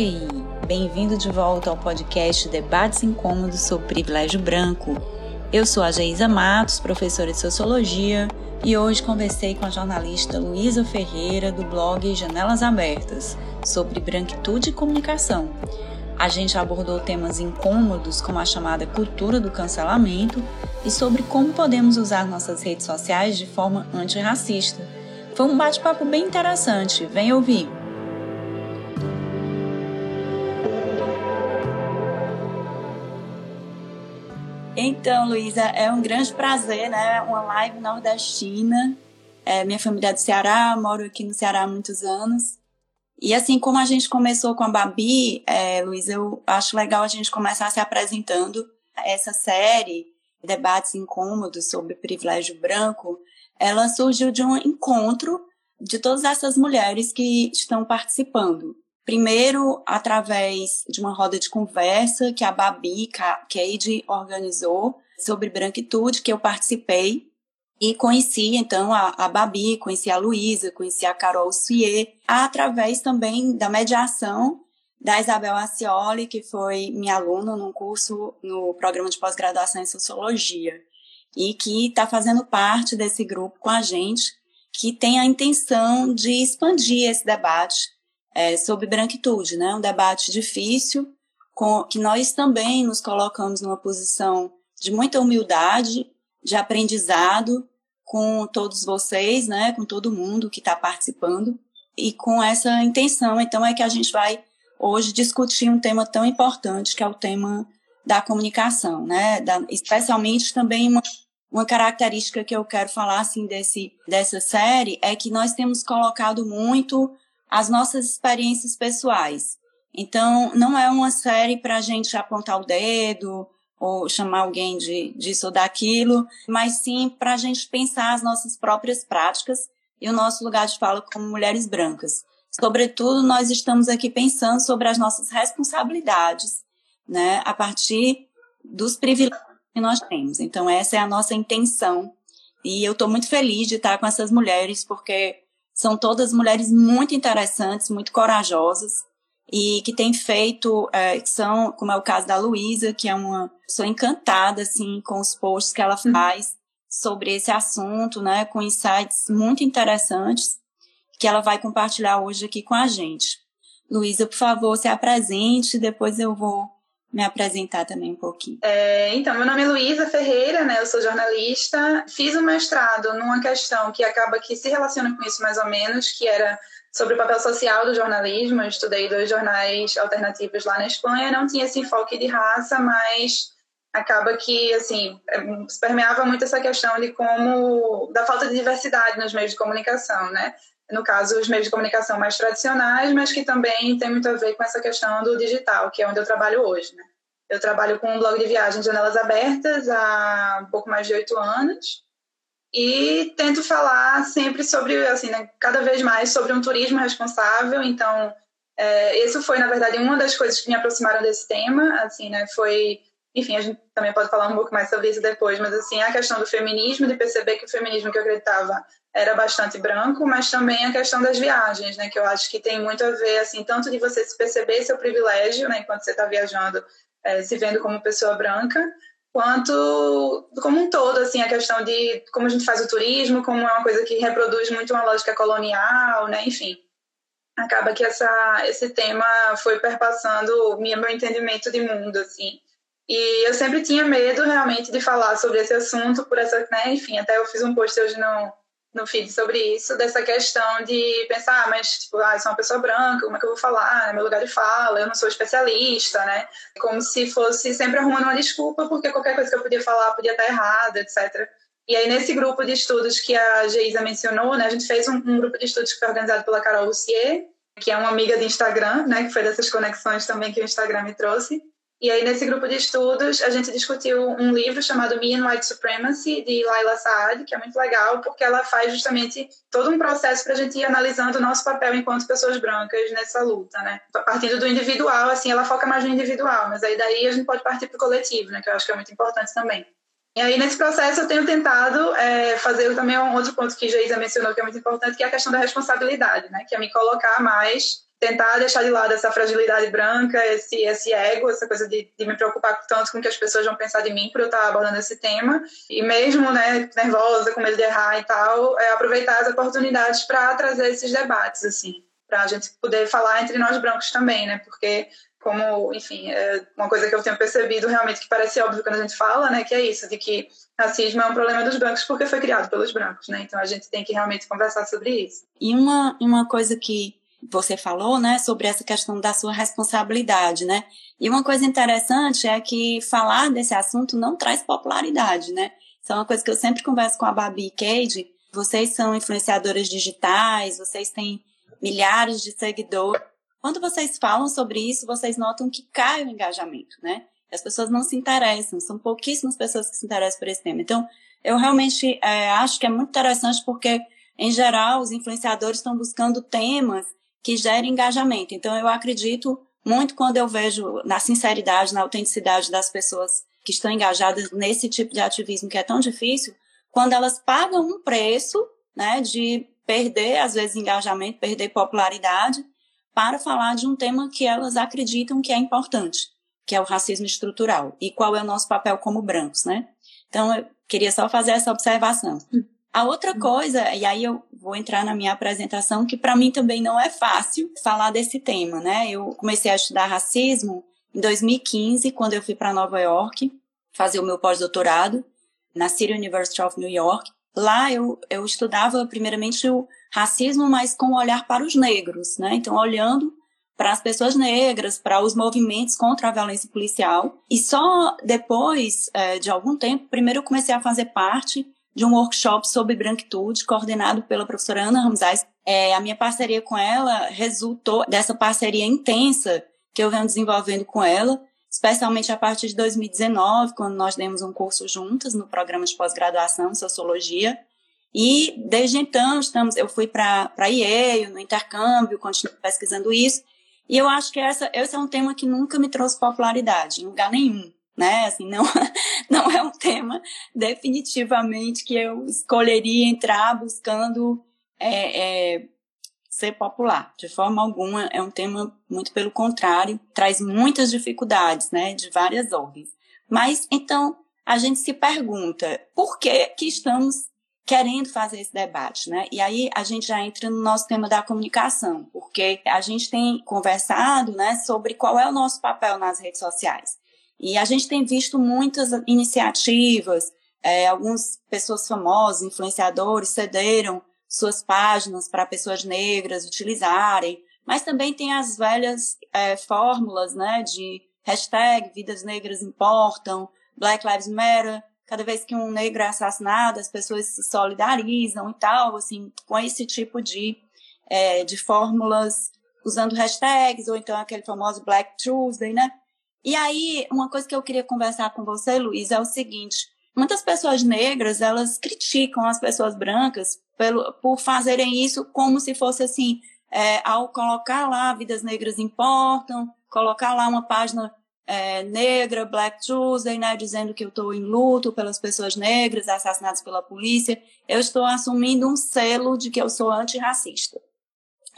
Oi, bem-vindo de volta ao podcast Debates Incômodos sobre Privilégio Branco. Eu sou a Geisa Matos, professora de Sociologia, e hoje conversei com a jornalista Luísa Ferreira, do blog Janelas Abertas, sobre branquitude e comunicação. A gente abordou temas incômodos, como a chamada cultura do cancelamento, e sobre como podemos usar nossas redes sociais de forma antirracista. Foi um bate-papo bem interessante, vem ouvir! Então, Luísa, é um grande prazer, né? Uma live nordestina. É, minha família é do Ceará, moro aqui no Ceará há muitos anos. E assim como a gente começou com a Babi, é, Luísa, eu acho legal a gente começar se apresentando. Essa série, Debates Incômodos sobre Privilégio Branco, ela surgiu de um encontro de todas essas mulheres que estão participando. Primeiro, através de uma roda de conversa que a Babi Cade organizou sobre branquitude, que eu participei. E conheci, então, a, a Babi, conheci a Luísa, conheci a Carol Suier, através também da mediação da Isabel Acioli, que foi minha aluna num curso no programa de pós-graduação em Sociologia, e que está fazendo parte desse grupo com a gente, que tem a intenção de expandir esse debate é, sobre branquitude, né? Um debate difícil, com, que nós também nos colocamos numa posição de muita humildade, de aprendizado com todos vocês, né? Com todo mundo que está participando e com essa intenção, então, é que a gente vai hoje discutir um tema tão importante que é o tema da comunicação, né? Da, especialmente também uma, uma característica que eu quero falar assim desse dessa série é que nós temos colocado muito as nossas experiências pessoais. Então, não é uma série para a gente apontar o dedo ou chamar alguém de disso ou daquilo, mas sim para a gente pensar as nossas próprias práticas e o nosso lugar de fala como mulheres brancas. Sobretudo, nós estamos aqui pensando sobre as nossas responsabilidades, né, a partir dos privilégios que nós temos. Então, essa é a nossa intenção. E eu estou muito feliz de estar com essas mulheres, porque são todas mulheres muito interessantes, muito corajosas e que têm feito, é, que são, como é o caso da Luísa, que é uma pessoa encantada assim com os posts que ela uhum. faz sobre esse assunto, né, com insights muito interessantes que ela vai compartilhar hoje aqui com a gente. Luísa, por favor, se apresente, depois eu vou me apresentar também um pouquinho. É, então, meu nome é Luísa Ferreira, né? Eu sou jornalista. Fiz um mestrado numa questão que acaba que se relaciona com isso mais ou menos, que era sobre o papel social do jornalismo. Eu estudei dois jornais alternativos lá na Espanha. Não tinha esse enfoque de raça, mas acaba que assim é, permeava muito essa questão de como da falta de diversidade nos meios de comunicação, né? No caso, os meios de comunicação mais tradicionais, mas que também tem muito a ver com essa questão do digital, que é onde eu trabalho hoje. Né? Eu trabalho com um blog de viagem Janelas Abertas há um pouco mais de oito anos e tento falar sempre sobre, assim, né, cada vez mais sobre um turismo responsável. Então, é, isso foi, na verdade, uma das coisas que me aproximaram desse tema, assim, né, foi enfim, a gente também pode falar um pouco mais sobre isso depois, mas assim, a questão do feminismo, de perceber que o feminismo que eu acreditava era bastante branco, mas também a questão das viagens, né, que eu acho que tem muito a ver, assim, tanto de você se perceber seu privilégio, né, enquanto você está viajando, é, se vendo como pessoa branca, quanto como um todo, assim, a questão de como a gente faz o turismo, como é uma coisa que reproduz muito uma lógica colonial, né, enfim. Acaba que essa, esse tema foi perpassando meu entendimento de mundo, assim. E eu sempre tinha medo realmente de falar sobre esse assunto, por essa, né, enfim, até eu fiz um post hoje no, no feed sobre isso, dessa questão de pensar, ah, mas, tipo, ah, eu sou uma pessoa branca, como é que eu vou falar? É meu lugar de fala, eu não sou especialista, né? Como se fosse sempre arrumando uma desculpa, porque qualquer coisa que eu podia falar podia estar errada, etc. E aí, nesse grupo de estudos que a Geisa mencionou, né, a gente fez um, um grupo de estudos que foi organizado pela Carol Lucier, que é uma amiga de Instagram, né, que foi dessas conexões também que o Instagram me trouxe. E aí, nesse grupo de estudos, a gente discutiu um livro chamado Me and White Supremacy, de Laila Saad, que é muito legal, porque ela faz justamente todo um processo para a gente ir analisando o nosso papel enquanto pessoas brancas nessa luta, né? Partindo do individual, assim, ela foca mais no individual, mas aí daí a gente pode partir para o coletivo, né? Que eu acho que é muito importante também. E aí, nesse processo, eu tenho tentado é, fazer também um outro ponto que Geisa mencionou, que é muito importante, que é a questão da responsabilidade, né? Que é me colocar mais tentar deixar de lado essa fragilidade branca, esse, esse ego, essa coisa de, de, me preocupar tanto com o que as pessoas vão pensar de mim por eu estar abordando esse tema. E mesmo, né, nervosa, com medo de errar e tal, é aproveitar as oportunidades para trazer esses debates, assim, para a gente poder falar entre nós brancos também, né, porque como, enfim, é uma coisa que eu tenho percebido realmente que parece óbvio quando a gente fala, né, que é isso, de que racismo é um problema dos brancos porque foi criado pelos brancos, né, então a gente tem que realmente conversar sobre isso. E uma, uma coisa que você falou, né, sobre essa questão da sua responsabilidade, né, e uma coisa interessante é que falar desse assunto não traz popularidade, né, isso é uma coisa que eu sempre converso com a Babi e Cade, vocês são influenciadoras digitais, vocês têm milhares de seguidores, quando vocês falam sobre isso, vocês notam que cai o engajamento, né? As pessoas não se interessam, são pouquíssimas pessoas que se interessam por esse tema. Então, eu realmente é, acho que é muito interessante porque, em geral, os influenciadores estão buscando temas que gerem engajamento. Então, eu acredito muito quando eu vejo na sinceridade, na autenticidade das pessoas que estão engajadas nesse tipo de ativismo que é tão difícil, quando elas pagam um preço, né, de perder, às vezes, engajamento, perder popularidade, para falar de um tema que elas acreditam que é importante, que é o racismo estrutural e qual é o nosso papel como brancos, né? Então, eu queria só fazer essa observação. A outra coisa, e aí eu vou entrar na minha apresentação, que para mim também não é fácil falar desse tema, né? Eu comecei a estudar racismo em 2015, quando eu fui para Nova York fazer o meu pós-doutorado na City University of New York. Lá eu, eu estudava primeiramente o racismo, mas com um olhar para os negros, né? Então, olhando para as pessoas negras, para os movimentos contra a violência policial. E só depois é, de algum tempo, primeiro eu comecei a fazer parte de um workshop sobre branquitude, coordenado pela professora Ana Ramsais. É, a minha parceria com ela resultou dessa parceria intensa que eu venho desenvolvendo com ela, especialmente a partir de 2019, quando nós demos um curso juntas no programa de pós-graduação em Sociologia. E desde então, estamos, eu fui para Yale, no intercâmbio, continuo pesquisando isso. E eu acho que essa, esse é um tema que nunca me trouxe popularidade, em lugar nenhum. Né? Assim, não, não é um tema definitivamente que eu escolheria entrar buscando é, é, ser popular. De forma alguma, é um tema muito pelo contrário, traz muitas dificuldades, né, de várias ordens. Mas então a gente se pergunta por que que estamos querendo fazer esse debate, né? E aí a gente já entra no nosso tema da comunicação, porque a gente tem conversado, né, sobre qual é o nosso papel nas redes sociais. E a gente tem visto muitas iniciativas, é, algumas pessoas famosas, influenciadores, cederam suas páginas para pessoas negras utilizarem, mas também tem as velhas é, fórmulas, né, de hashtag Vidas Negras Importam, Black Lives Matter, cada vez que um negro é assassinado, as pessoas se solidarizam e tal, assim, com esse tipo de, é, de fórmulas, usando hashtags, ou então aquele famoso Black Tuesday, né? E aí, uma coisa que eu queria conversar com você, Luiz, é o seguinte, muitas pessoas negras, elas criticam as pessoas brancas pelo, por fazerem isso como se fosse assim, é, ao colocar lá Vidas Negras Importam, colocar lá uma página é, negra, Black Tuesday, né, dizendo que eu estou em luto pelas pessoas negras assassinadas pela polícia, eu estou assumindo um selo de que eu sou antirracista.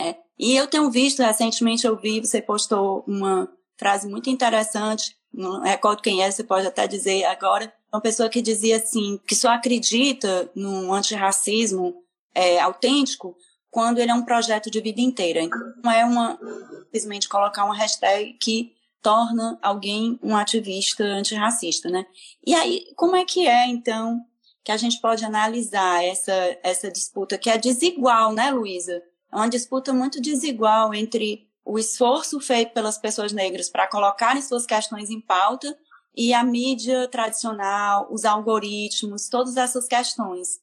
É. E eu tenho visto, recentemente eu vi, você postou uma frase muito interessante, não recordo quem é, você pode até dizer agora, uma pessoa que dizia assim, que só acredita no antirracismo é, autêntico quando ele é um projeto de vida inteira. Então, não é uma, simplesmente colocar uma hashtag que torna alguém um ativista antirracista, né? E aí, como é que é, então, que a gente pode analisar essa, essa disputa que é desigual, né, Luísa? É uma disputa muito desigual entre o esforço feito pelas pessoas negras para colocarem suas questões em pauta e a mídia tradicional, os algoritmos, todas essas questões.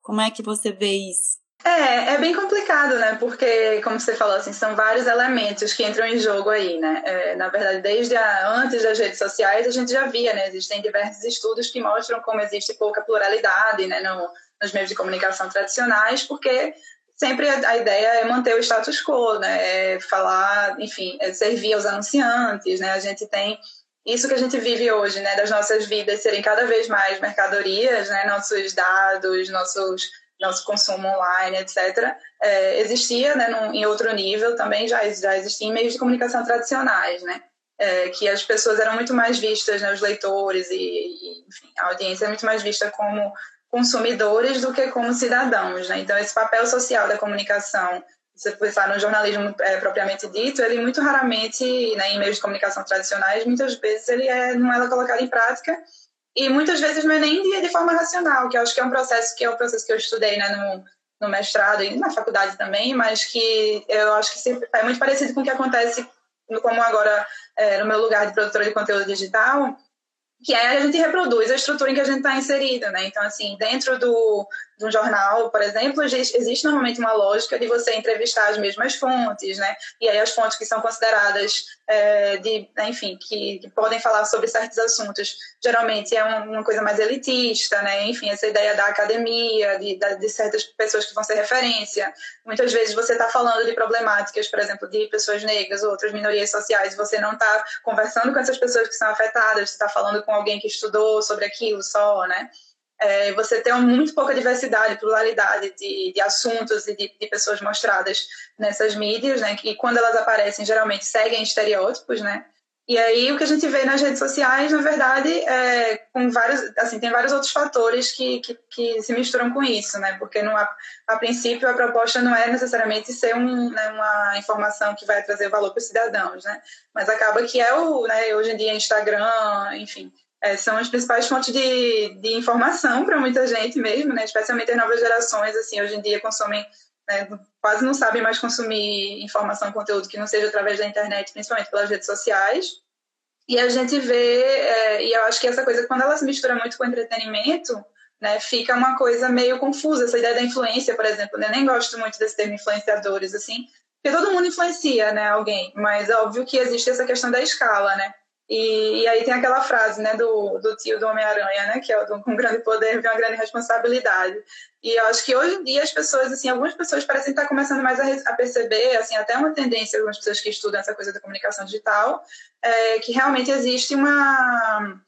Como é que você vê isso? É, é bem complicado, né? Porque, como você falou, assim, são vários elementos que entram em jogo aí, né? É, na verdade, desde a, antes das redes sociais, a gente já via, né? Existem diversos estudos que mostram como existe pouca pluralidade, né? No, nos meios de comunicação tradicionais, porque sempre a, ideia é manter o status quo, né? É falar, enfim, é servir aos anunciantes, né? A gente tem isso que a gente vive hoje, né? Das nossas vidas serem cada vez mais mercadorias, né? Nossos dados, nossos nosso consumo online, etc., é, existia né, num, em outro nível também, já, já existia em meios de comunicação tradicionais, né? É, que as pessoas eram muito mais vistas, né, os leitores e, e enfim, a audiência é muito mais vista como consumidores do que como cidadãos. Né? Então, esse papel social da comunicação, se pensar no jornalismo é, propriamente dito, ele muito raramente, né, em meios de comunicação tradicionais, muitas vezes ele é, não é colocado em prática e muitas vezes não é nem de, de forma racional, que eu acho que é um processo que é um processo que eu estudei né, no, no mestrado e na faculdade também, mas que eu acho que é muito parecido com o que acontece como agora é, no meu lugar de produtora de conteúdo digital, que é a gente reproduz a estrutura em que a gente está inserido, né? Então, assim, dentro do, de um jornal, por exemplo, existe normalmente uma lógica de você entrevistar as mesmas fontes, né? E aí as fontes que são consideradas é, de, né, enfim, que, que, podem falar sobre certos assuntos, geralmente é uma coisa mais elitista, né? Enfim, essa ideia da academia, de, de certas pessoas que vão ser referência. Muitas vezes você está falando de problemáticas, por exemplo, de pessoas negras ou outras minorias sociais, você não está conversando com essas pessoas que são afetadas, você está falando com alguém que estudou sobre aquilo só, né? É, você tem muito pouca diversidade, pluralidade de, de assuntos e de, de, pessoas mostradas nessas mídias, né? Que quando elas aparecem, geralmente seguem estereótipos, né? E aí o que a gente vê nas redes sociais, na verdade, é, com vários, assim, tem vários outros fatores que, que, que se misturam com isso, né? Porque no, a, a princípio a proposta não é necessariamente ser um, né, uma informação que vai trazer valor para os cidadãos, né? Mas acaba que é o, né, hoje em dia Instagram, enfim, é, são as principais fontes de, de informação para muita gente mesmo, né? Especialmente as novas gerações, assim, hoje em dia consomem, né, quase não sabem mais consumir informação, conteúdo que não seja através da internet, principalmente pelas redes sociais. E a gente vê, é, e eu acho que essa coisa, quando ela se mistura muito com entretenimento, né, fica uma coisa meio confusa, essa ideia da influência, por exemplo, né? Eu nem gosto muito desse termo influenciadores, assim, porque todo mundo influencia, né, alguém, mas é óbvio que existe essa questão da escala, né? E, e, aí tem aquela frase, né, do, do tio do Homem-Aranha, né, que é o com grande poder vem uma grande responsabilidade. E eu acho que hoje em dia as pessoas, assim, algumas pessoas parecem estar começando mais a, a perceber, assim, até uma tendência, algumas pessoas que estudam essa coisa da comunicação digital, é, que realmente existe uma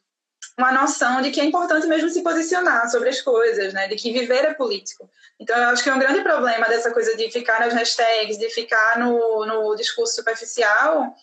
uma noção de que é importante mesmo se posicionar sobre as coisas, né? De que viver é político. Então, eu acho que é um grande problema dessa coisa de ficar nas hashtags, de ficar no, no discurso superficial,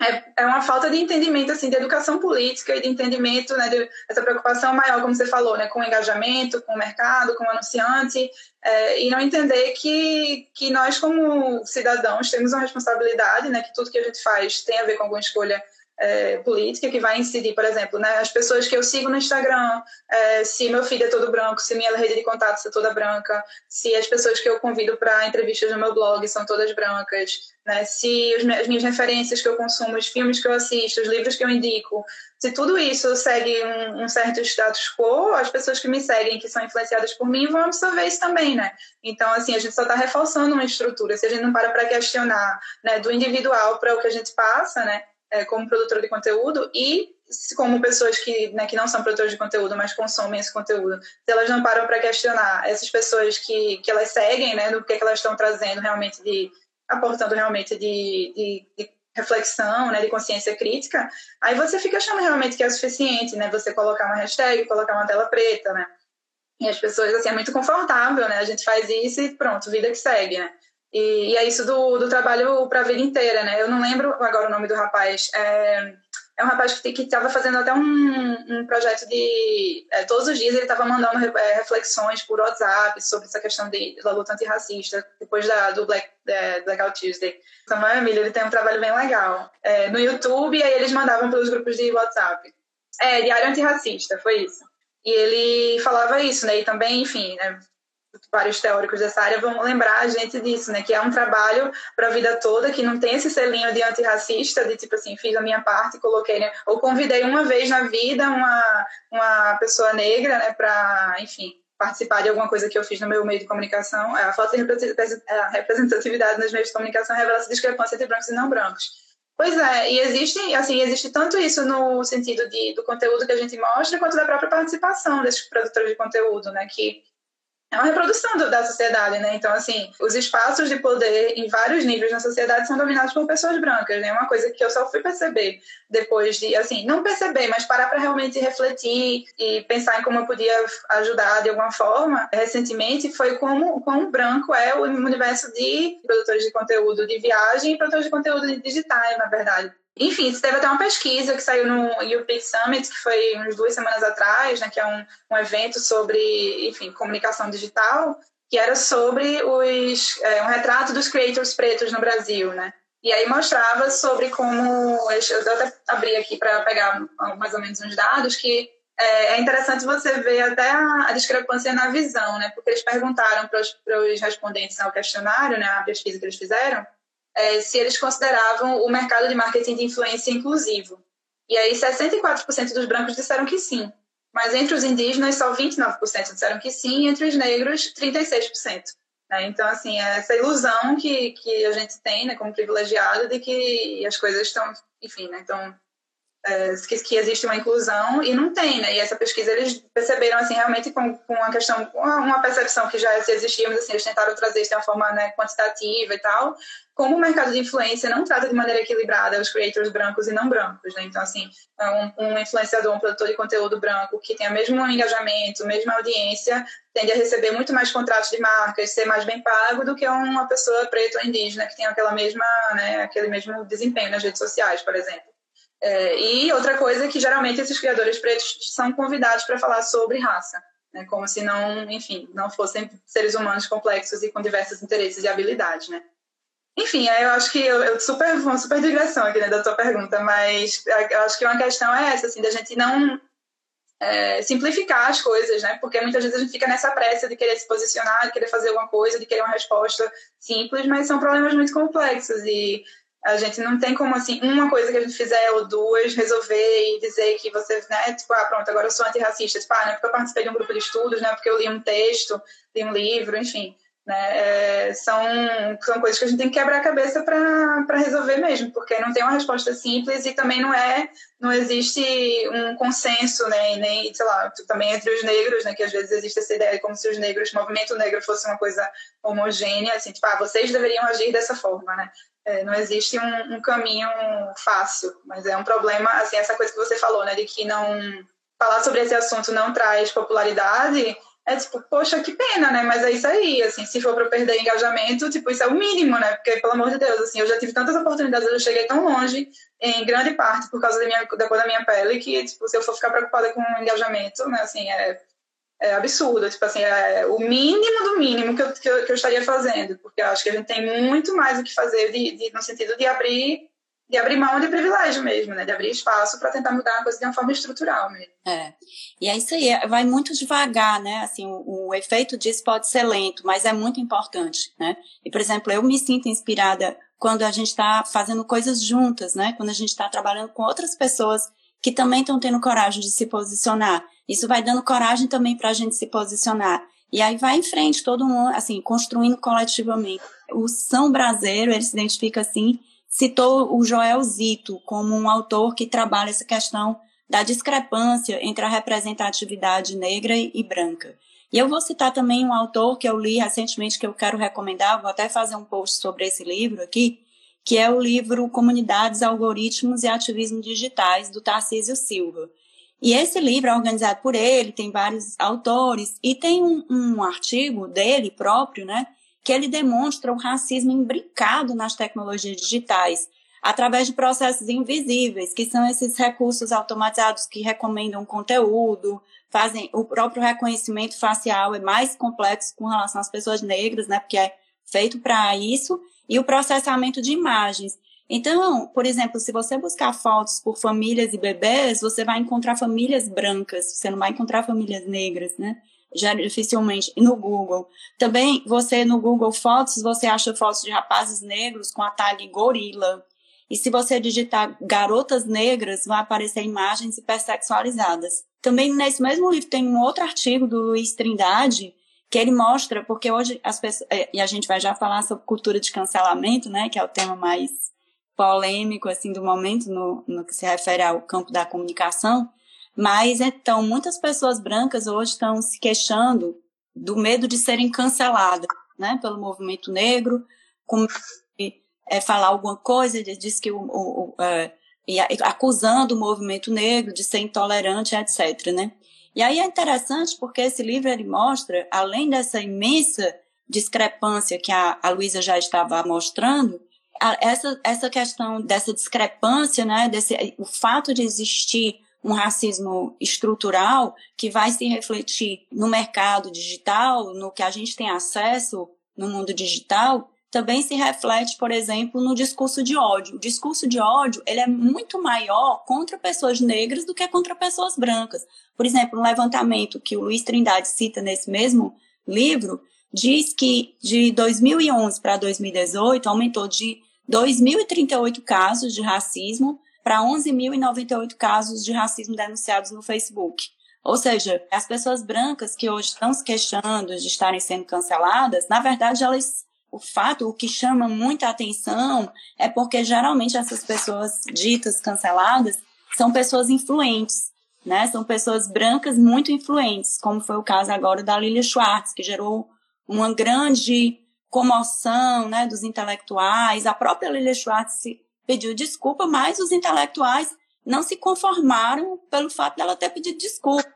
é, é uma falta de entendimento assim de educação política e de entendimento né de, essa preocupação maior como você falou né com o engajamento com o mercado com o anunciante é, e não entender que que nós como cidadãos temos uma responsabilidade né que tudo que a gente faz tem a ver com alguma escolha é, política que vai incidir, por exemplo, né, as pessoas que eu sigo no Instagram, é, se meu filho é todo branco, se minha rede de contatos é toda branca, se as pessoas que eu convido para entrevistas no meu blog são todas brancas, né, se as minhas referências que eu consumo, os filmes que eu assisto, os livros que eu indico, se tudo isso segue um, um, certo status quo, as pessoas que me seguem, que são influenciadas por mim, vão absorver isso também, né? Então, assim, a gente só está reforçando uma estrutura. Se a gente não para para questionar né, do individual para o que a gente passa, né? É, como produtora de conteúdo e como pessoas que, né, que não são produtoras de conteúdo, mas consomem esse conteúdo, se elas não param para questionar essas pessoas que, que elas seguem, né, do que, que elas estão trazendo realmente de aportando realmente de, de, de reflexão, né, de consciência crítica, aí você fica achando realmente que é suficiente, né, você colocar uma hashtag, colocar uma tela preta, né, e as pessoas, assim, é muito confortável, né, a gente faz isso e pronto, vida que segue, né. E, e é isso do, do trabalho para a vida inteira, né? Eu não lembro agora o nome do rapaz. É, é um rapaz que estava fazendo até um, um projeto de. É, todos os dias ele estava mandando é, reflexões por WhatsApp sobre essa questão de, da luta antirracista, depois da, do Black, é, Blackout Tuesday. Samuel Emílio ele tem um trabalho bem legal. É, no YouTube, aí eles mandavam pelos grupos de WhatsApp. É, Diário Antirracista, foi isso. E ele falava isso, né? E também, enfim, né? Vários teóricos dessa área vão lembrar a gente disso, né? Que é um trabalho para a vida toda, que não tem esse selinho de antirracista, de tipo assim, fiz a minha parte, coloquei, né? Ou convidei uma vez na vida uma, uma pessoa negra, né? Para, enfim, participar de alguma coisa que eu fiz no meu meio de comunicação. É, a falta de representatividade nos meios de comunicação revela essa discrepância entre brancos e não brancos. Pois é, e existe, assim, existe tanto isso no sentido de, do conteúdo que a gente mostra, quanto da própria participação desses produtores de conteúdo, né? Que é uma reprodução do, da sociedade, né? Então, assim, os espaços de poder em vários níveis na sociedade são dominados por pessoas brancas, né? Uma coisa que eu só fui perceber depois de, assim, não perceber, mas parar para realmente refletir e pensar em como eu podia ajudar de alguma forma, recentemente, foi como, como branco é o universo de produtores de conteúdo de viagem e produtores de conteúdo digitais, na verdade. Enfim, teve até uma pesquisa que saiu no UP Summit, que foi umas duas semanas atrás, né, que é um, um evento sobre, enfim, comunicação digital, que era sobre os, é, um retrato dos creators pretos no Brasil, né? E aí mostrava sobre como, eu até abri aqui para pegar mais ou menos uns dados, que é, é interessante você ver até a, discrepância na visão, né? Porque eles perguntaram para os respondentes ao questionário, né, a pesquisa que eles fizeram, é, se eles consideravam o mercado de marketing de influência inclusivo. E aí 64% dos brancos disseram que sim, mas entre os indígenas só 29% disseram que sim, e entre os negros 36%. Né? Então, assim, é essa ilusão que, que a gente tem né, como privilegiado de que as coisas estão, enfim, né, estão que, que, existe uma inclusão e não tem, né? E essa pesquisa eles perceberam assim realmente com, com uma questão, uma percepção que já existia, mas assim eles tentaram trazer isso de uma forma né, quantitativa e tal, como o mercado de influência não trata de maneira equilibrada os creators brancos e não brancos, né? Então assim, é um, um influenciador, um produtor de conteúdo branco que tem o mesmo engajamento, a mesma audiência, tende a receber muito mais contratos de marcas, ser mais bem pago do que uma pessoa preta ou indígena que tem aquela mesma, né, aquele mesmo desempenho nas redes sociais, por exemplo. É, e outra coisa é que geralmente esses criadores pretos são convidados para falar sobre raça, né, como se não, enfim, não fossem seres humanos complexos e com diversos interesses e habilidades, né. Enfim, eu acho que eu, eu super, uma super digressão aqui né, da tua pergunta, mas eu acho que uma questão é essa, assim, da gente não é, simplificar as coisas, né? Porque muitas vezes a gente fica nessa pressa de querer se posicionar, de querer fazer alguma coisa, de querer uma resposta simples, mas são problemas muito complexos e a gente não tem como, assim, uma coisa que a gente fizer ou duas, resolver e dizer que você, né, tipo, ah, pronto, agora eu sou antirracista. Tipo, ah, não é porque eu participei de um grupo de estudos, não é porque eu li um texto, li um livro, enfim. Né? É, são, são coisas que a gente tem que quebrar a cabeça para resolver mesmo, porque não tem uma resposta simples e também não é, não existe um consenso, né? Nem, sei lá, também entre os negros, né? Que às vezes existe essa ideia como se os negros, o movimento negro fosse uma coisa homogênea, assim, tipo, ah, vocês deveriam agir dessa forma, né? É, não existe um, um, caminho fácil, mas é um problema, assim, essa coisa que você falou, né, de que não falar sobre esse assunto não traz popularidade, é tipo, poxa, que pena, né? Mas é isso aí, assim, se for para perder engajamento, tipo, isso é o mínimo, né? Porque, pelo amor de Deus, assim, eu já tive tantas oportunidades, eu cheguei tão longe, em grande parte por causa da, minha, da cor da minha pele, que, tipo, se eu for ficar preocupada com engajamento, né, assim, é é absurdo, tipo assim, é o mínimo do mínimo que eu, que eu, que eu estaria fazendo, porque eu acho que a gente tem muito mais o que fazer de, de, no sentido de abrir de abrir mão de privilégio mesmo, né? De abrir espaço para tentar mudar a coisa de uma forma estrutural mesmo. É. E é isso aí, é, vai muito devagar, né? Assim, o, o, efeito disso pode ser lento, mas é muito importante, né? E, por exemplo, eu me sinto inspirada quando a gente está fazendo coisas juntas, né? Quando a gente está trabalhando com outras pessoas que também estão tendo coragem de se posicionar. Isso vai dando coragem também para a gente se posicionar. E aí vai em frente, todo mundo, assim, construindo coletivamente. O São Brasileiro, ele se identifica assim, citou o Joel Zito como um autor que trabalha essa questão da discrepância entre a representatividade negra e branca. E eu vou citar também um autor que eu li recentemente que eu quero recomendar, vou até fazer um post sobre esse livro aqui, que é o livro Comunidades, Algoritmos e Ativismo Digitais, do Tarcísio Silva. E esse livro é organizado por ele, tem vários autores, e tem um, um artigo dele próprio, né, que ele demonstra o racismo imbricado nas tecnologias digitais, através de processos invisíveis, que são esses recursos automatizados que recomendam conteúdo, fazem o próprio reconhecimento facial é mais complexo com relação às pessoas negras, né, porque é feito para isso, e o processamento de imagens. Então, por exemplo, se você buscar fotos por famílias e bebês, você vai encontrar famílias brancas, você não vai encontrar famílias negras, né? Já dificilmente. E no Google. Também, você no Google Fotos, você acha fotos de rapazes negros com a tag gorila. E se você digitar garotas negras, vai aparecer imagens hipersexualizadas. Também nesse mesmo livro tem um outro artigo do Luiz Trindade, que ele mostra, porque hoje as pessoas, é, e a gente vai já falar sobre cultura de cancelamento, né, que é o tema mais polêmico, assim, do momento no, no que se refere ao campo da comunicação, mas então muitas pessoas brancas hoje estão se queixando do medo de serem canceladas, né, pelo movimento negro, com é, falar alguma coisa, diz que o, o, o é, acusando o movimento negro de ser intolerante, etc. Né? E aí é interessante porque esse livro ele mostra, além dessa imensa discrepância que a, a Luísa já estava mostrando, a, essa, essa questão dessa discrepância, né, desse, o fato de existir um racismo estrutural que vai se refletir no mercado digital, no que a gente tem acesso no mundo digital, também se reflete, por exemplo, no discurso de ódio. O discurso de ódio ele é muito maior contra pessoas negras do que contra pessoas brancas. Por exemplo, um levantamento que o Luiz Trindade cita nesse mesmo livro diz que de 2011 para 2018 aumentou de 2.038 casos de racismo para 11.098 casos de racismo denunciados no Facebook. Ou seja, as pessoas brancas que hoje estão se queixando de estarem sendo canceladas, na verdade, elas o fato, o que chama muita atenção é porque geralmente essas pessoas ditas canceladas são pessoas influentes, né? São pessoas brancas muito influentes, como foi o caso agora da Lilia Schwartz, que gerou uma grande comoção, né, dos intelectuais. A própria Lilia Schwartz pediu desculpa, mas os intelectuais não se conformaram pelo fato dela ter pedido desculpa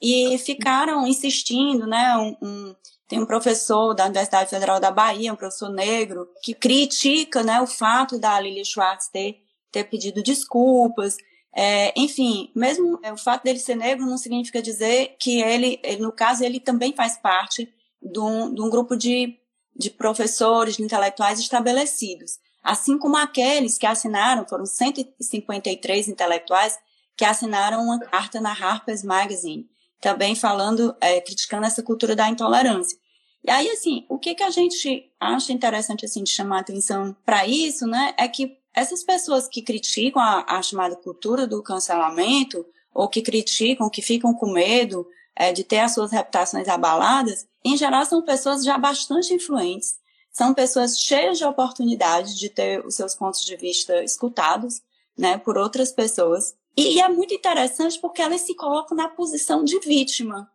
e ficaram insistindo, né? Um, um, tem um professor da Universidade Federal da Bahia, um professor negro, que critica né, o fato da Lili Schwartz ter, ter pedido desculpas. É, enfim, mesmo é, o fato dele ser negro não significa dizer que ele, ele no caso, ele também faz parte de um, de um grupo de, de professores, de intelectuais estabelecidos. Assim como aqueles que assinaram, foram 153 intelectuais que assinaram uma carta na Harper's Magazine, também falando, é, criticando essa cultura da intolerância. E aí, assim, o que, que a gente acha interessante, assim, de chamar atenção para isso, né, é que essas pessoas que criticam a, a, chamada cultura do cancelamento, ou que criticam, que ficam com medo é, de ter as suas reputações abaladas, em geral são pessoas já bastante influentes, são pessoas cheias de oportunidade de ter os seus pontos de vista escutados, né, por outras pessoas. E, e é muito interessante porque elas se colocam na posição de vítima,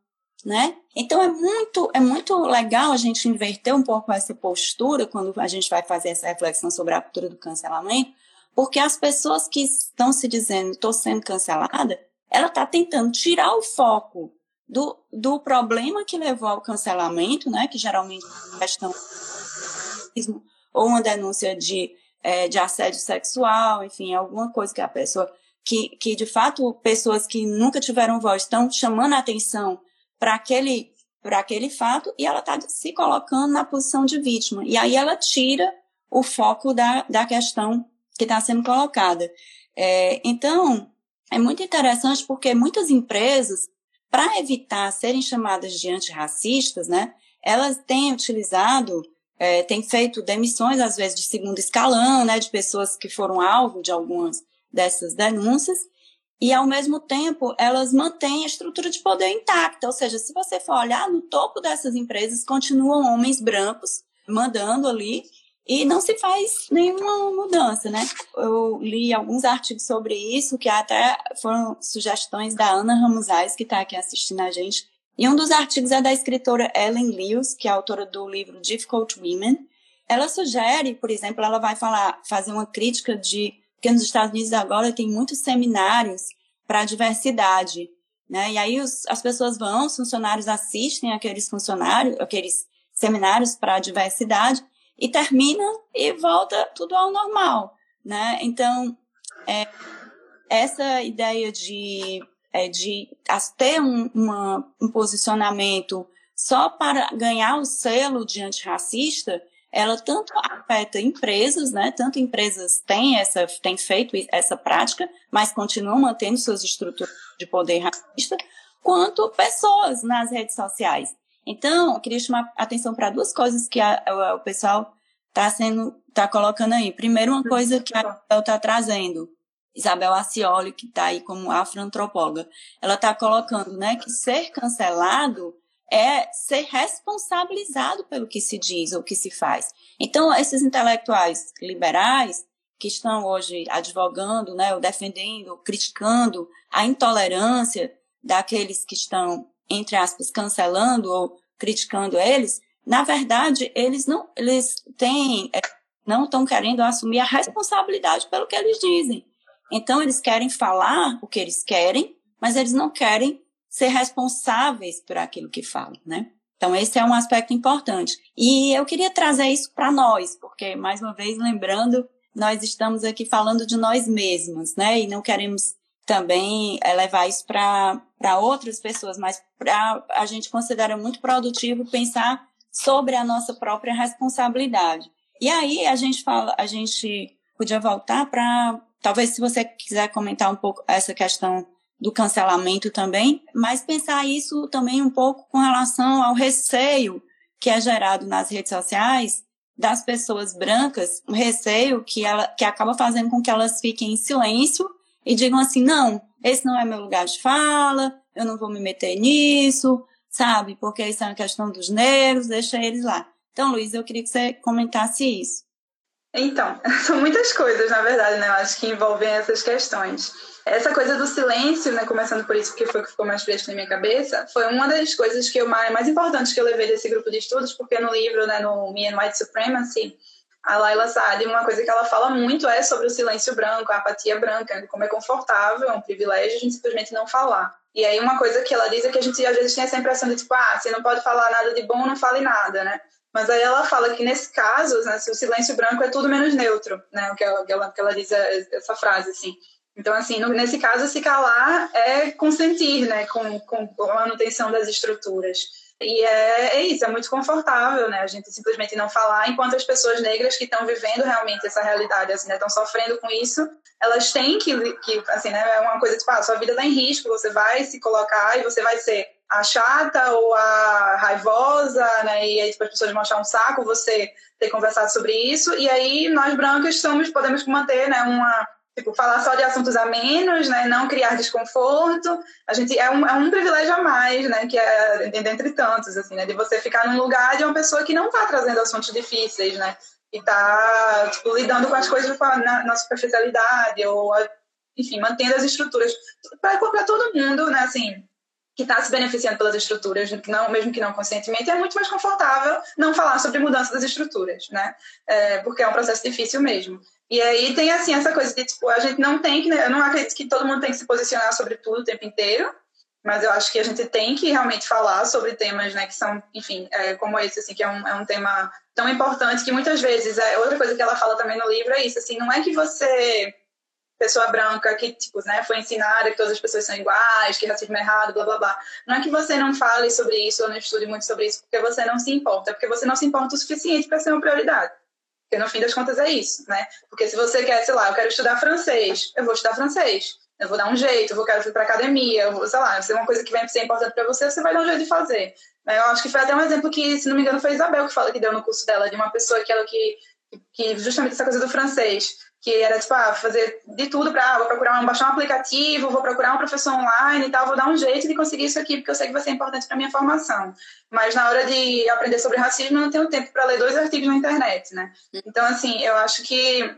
né? Então é muito é muito legal a gente inverter um pouco essa postura quando a gente vai fazer essa reflexão sobre a cultura do cancelamento, porque as pessoas que estão se dizendo estou sendo cancelada, ela está tentando tirar o foco do, do problema que levou ao cancelamento, né? Que geralmente é uma questão ou uma denúncia de, é, de assédio sexual, enfim, alguma coisa que a pessoa que, que de fato pessoas que nunca tiveram voz estão chamando a atenção para aquele para aquele fato e ela está se colocando na posição de vítima. E aí ela tira o foco da, da questão que está sendo colocada. É, então, é muito interessante porque muitas empresas, para evitar serem chamadas de antirracistas, né, elas têm utilizado, é, têm feito demissões, às vezes, de segundo escalão, né, de pessoas que foram alvo de algumas dessas denúncias, e ao mesmo tempo elas mantêm a estrutura de poder intacta, ou seja, se você for olhar no topo dessas empresas continuam homens brancos mandando ali e não se faz nenhuma mudança, né? Eu li alguns artigos sobre isso que até foram sugestões da Ana Ramosais que está aqui assistindo a gente. E um dos artigos é da escritora Ellen Lewis, que é autora do livro Difficult Women. Ela sugere, por exemplo, ela vai falar, fazer uma crítica de porque nos Estados Unidos agora tem muitos seminários para a diversidade, né? E aí os, as pessoas vão, os funcionários assistem aqueles funcionários, aqueles seminários para a diversidade e terminam e volta tudo ao normal, né? Então, é, essa ideia de, é, de ter um, uma, um posicionamento só para ganhar o selo de antirracista, ela tanto afeta empresas, né? Tanto empresas têm essa têm feito essa prática, mas continuam mantendo suas estruturas de poder racista, quanto pessoas nas redes sociais. Então, eu queria chamar atenção para duas coisas que a, a, o pessoal está sendo tá colocando aí. Primeiro, uma coisa que a Isabel está trazendo, Isabel Acioli, que está aí como afroantropóloga, ela está colocando, né, que ser cancelado é ser responsabilizado pelo que se diz ou que se faz. Então, esses intelectuais liberais que estão hoje advogando, né, ou defendendo, ou criticando a intolerância daqueles que estão, entre aspas, cancelando ou criticando eles, na verdade, eles não, eles têm, é, não estão querendo assumir a responsabilidade pelo que eles dizem. Então, eles querem falar o que eles querem, mas eles não querem ser responsáveis por aquilo que falam, né? Então, esse é um aspecto importante. E eu queria trazer isso para nós, porque, mais uma vez, lembrando, nós estamos aqui falando de nós mesmos, né? E não queremos também é, levar isso para outras pessoas, mas pra, a gente considera muito produtivo pensar sobre a nossa própria responsabilidade. E aí a gente fala, a gente podia voltar para, talvez se você quiser comentar um pouco essa questão do cancelamento também, mas pensar isso também um pouco com relação ao receio que é gerado nas redes sociais das pessoas brancas, um receio que, ela, que acaba fazendo com que elas fiquem em silêncio e digam assim, não, esse não é meu lugar de fala, eu não vou me meter nisso, sabe? Porque isso é uma questão dos negros, deixa eles lá. Então, Luiz, eu queria que você comentasse isso. Então, são muitas coisas, na verdade, né? Eu acho que envolvem essas questões. Essa coisa do silêncio, né, começando por isso, porque foi o que ficou mais fresco na minha cabeça, foi uma das coisas que eu mais, mais importantes que eu levei desse grupo de estudos, porque no livro, né, no Me and White Supremacy, a Laila Saad, uma coisa que ela fala muito é sobre o silêncio branco, a apatia branca, como é confortável, é um privilégio a gente simplesmente não falar. E aí uma coisa que ela diz é que a gente às vezes tem essa impressão de tipo, ah, você não pode falar nada de bom, não fale nada, né? Mas aí ela fala que nesse caso, né, o silêncio branco é tudo menos neutro, né? O que ela, que ela, que ela diz é essa frase, assim. Então, assim, no, nesse caso, se calar é consentir, né, com, com a manutenção das estruturas. E é, é, isso, é muito confortável, né? A gente simplesmente não falar, enquanto as pessoas negras que estão vivendo realmente essa realidade, assim, né, estão sofrendo com isso, elas têm que, que assim, né, é uma coisa tipo, ah, sua vida está em risco, você vai se colocar e você vai ser a chata ou a raivosa, né? E aí tipo, as pessoas vão achar um saco você ter conversado sobre isso. E aí nós brancas somos, podemos manter, né, uma tipo, falar só de assuntos a menos, né? Não criar desconforto. A gente é um, é um privilégio a mais, né? Que é dentre tantos, assim, né? De você ficar num lugar de uma pessoa que não está trazendo assuntos difíceis, né? E está tipo, lidando com as coisas na, na superficialidade ou, enfim, mantendo as estruturas para todo mundo, né? Assim, que está se beneficiando pelas estruturas, não, mesmo que não conscientemente, é muito mais confortável não falar sobre mudança das estruturas, né? É, porque é um processo difícil mesmo. E aí tem assim essa coisa de tipo, a gente não tem que, eu não acredito que todo mundo tem que se posicionar sobre tudo o tempo inteiro, mas eu acho que a gente tem que realmente falar sobre temas, né, que são, enfim, é, como esse, assim, que é um, é um tema tão importante que muitas vezes, é, outra coisa que ela fala também no livro é isso, assim, não é que você, pessoa branca, que, tipo, né, foi ensinada que todas as pessoas são iguais, que racismo é errado, blá, blá, blá, não é que você não fale sobre isso ou não estude muito sobre isso porque você não se importa, é porque você não se importa o suficiente para ser uma prioridade. Porque no fim das contas é isso, né? Porque se você quer, sei lá, eu quero estudar francês, eu vou estudar francês. Eu vou dar um jeito, eu vou quero ir para academia, eu vou, sei lá, se é uma coisa que vai ser importante para você, você vai dar um jeito de fazer. Eu acho que foi até um exemplo que, se não me engano, foi a Isabel que fala que deu no curso dela, de uma pessoa que ela que, que justamente essa coisa do francês que era tipo, ah, fazer de tudo para, ah, vou procurar um, baixar um aplicativo, vou procurar um professor online e tal, vou dar um jeito de conseguir isso aqui, porque eu sei que vai ser importante para minha formação. Mas na hora de aprender sobre racismo, eu não tenho tempo para ler dois artigos na internet, né? Então, assim, eu acho que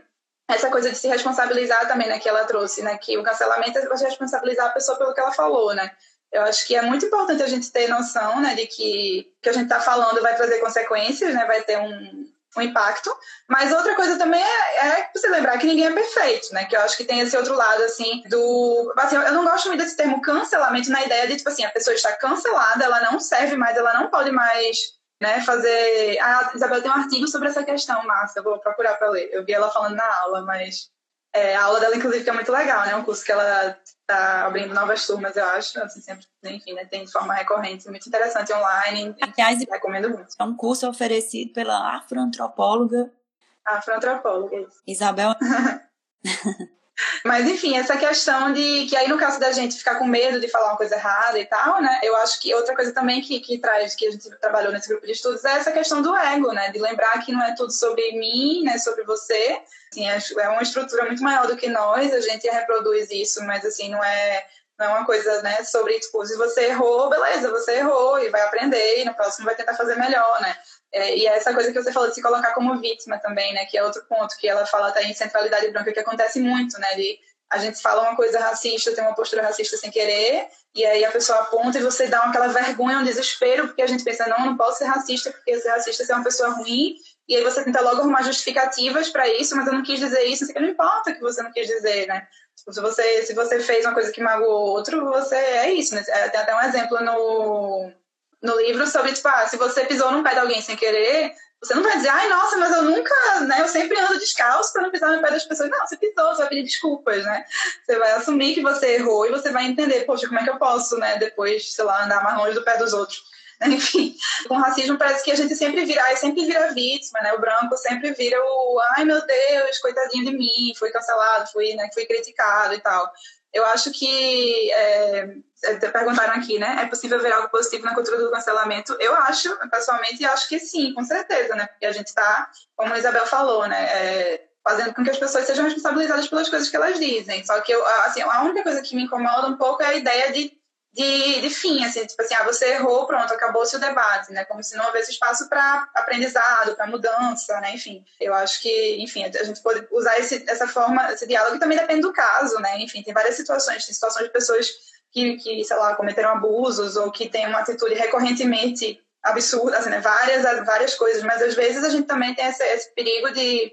essa coisa de se responsabilizar também, né, que ela trouxe, né, que o cancelamento é você responsabilizar a pessoa pelo que ela falou, né? Eu acho que é muito importante a gente ter noção, né, de que que a gente está falando vai trazer consequências, né, vai ter um, um impacto. Mas outra coisa também é, é, você lembrar que ninguém é perfeito, né? Que eu acho que tem esse outro lado, assim, do. Assim, eu não gosto muito desse termo cancelamento na ideia de, tipo assim, a pessoa está cancelada, ela não serve mais, ela não pode mais. Né, fazer. A Isabel tem um artigo sobre essa questão, massa, eu vou procurar para ler. Eu vi ela falando na aula, mas é, a aula dela, inclusive, que é muito legal, né? Um curso que ela está abrindo novas turmas, eu acho. Assim, sempre, enfim, né? tem de forma recorrente, muito interessante online. Aliás, recomendo muito. É um curso oferecido pela afroantropóloga. Afroantropóloga, isso. Isabel. Mas, enfim, essa questão de que aí, no caso da gente ficar com medo de falar uma coisa errada e tal, né? Eu acho que outra coisa também que, que traz, que a gente trabalhou nesse grupo de estudos, é essa questão do ego, né? De lembrar que não é tudo sobre mim, né? Sobre você. Assim, é, é uma estrutura muito maior do que nós, a gente reproduz isso, mas, assim, não é não é uma coisa, né, sobre, tipo, se você errou, beleza, você errou e vai aprender e no próximo vai tentar fazer melhor, né? É, e é essa coisa que você falou de se colocar como vítima também, né? Que é outro ponto que ela fala até em centralidade branca, que acontece muito, né? De a gente fala uma coisa racista, tem uma postura racista sem querer, e aí a pessoa aponta e você dá aquela vergonha, um desespero, porque a gente pensa, não, não posso ser racista, porque ser racista é uma pessoa ruim, e aí você tenta logo arrumar justificativas para isso, mas eu não quis dizer isso, não importa que você não quis dizer, né? Tipo, se você, se você fez uma coisa que magoou outro, você é isso, né? Tem até um exemplo no, no livro sobre, tipo, ah, se você pisou no pé de alguém sem querer, você não vai dizer, ai, nossa, mas eu nunca, né? Eu sempre ando descalço para não pisar no pé das pessoas. Não, você pisou, você vai pedir desculpas, né? Você vai assumir que você errou e você vai entender, poxa, como é que eu posso, né? Depois, sei lá, andar mais longe do pé dos outros. Enfim, com racismo parece que a gente sempre vira, sempre vira vítima, né? O branco sempre vira o, ai meu Deus, coitadinho de mim, fui cancelado, fui, né, fui criticado e tal. Eu acho que é, perguntaram aqui, né? É possível ver algo positivo na cultura do cancelamento? Eu acho, pessoalmente, acho que sim, com certeza, né? Porque a gente está, como a Isabel falou, né? É, fazendo com que as pessoas sejam responsabilizadas pelas coisas que elas dizem. Só que eu, assim, a única coisa que me incomoda um pouco é a ideia de de, de fim, assim, tipo assim, ah, você errou, pronto, acabou-se o debate, né? Como se não houvesse espaço para aprendizado, para mudança, né? Enfim, eu acho que, enfim, a gente pode usar esse, essa forma, esse diálogo também depende do caso, né? Enfim, tem várias situações, tem situações de pessoas que, que sei lá, cometeram abusos ou que têm uma atitude recorrentemente absurda, assim, né? Várias, várias coisas, mas às vezes a gente também tem esse, esse perigo de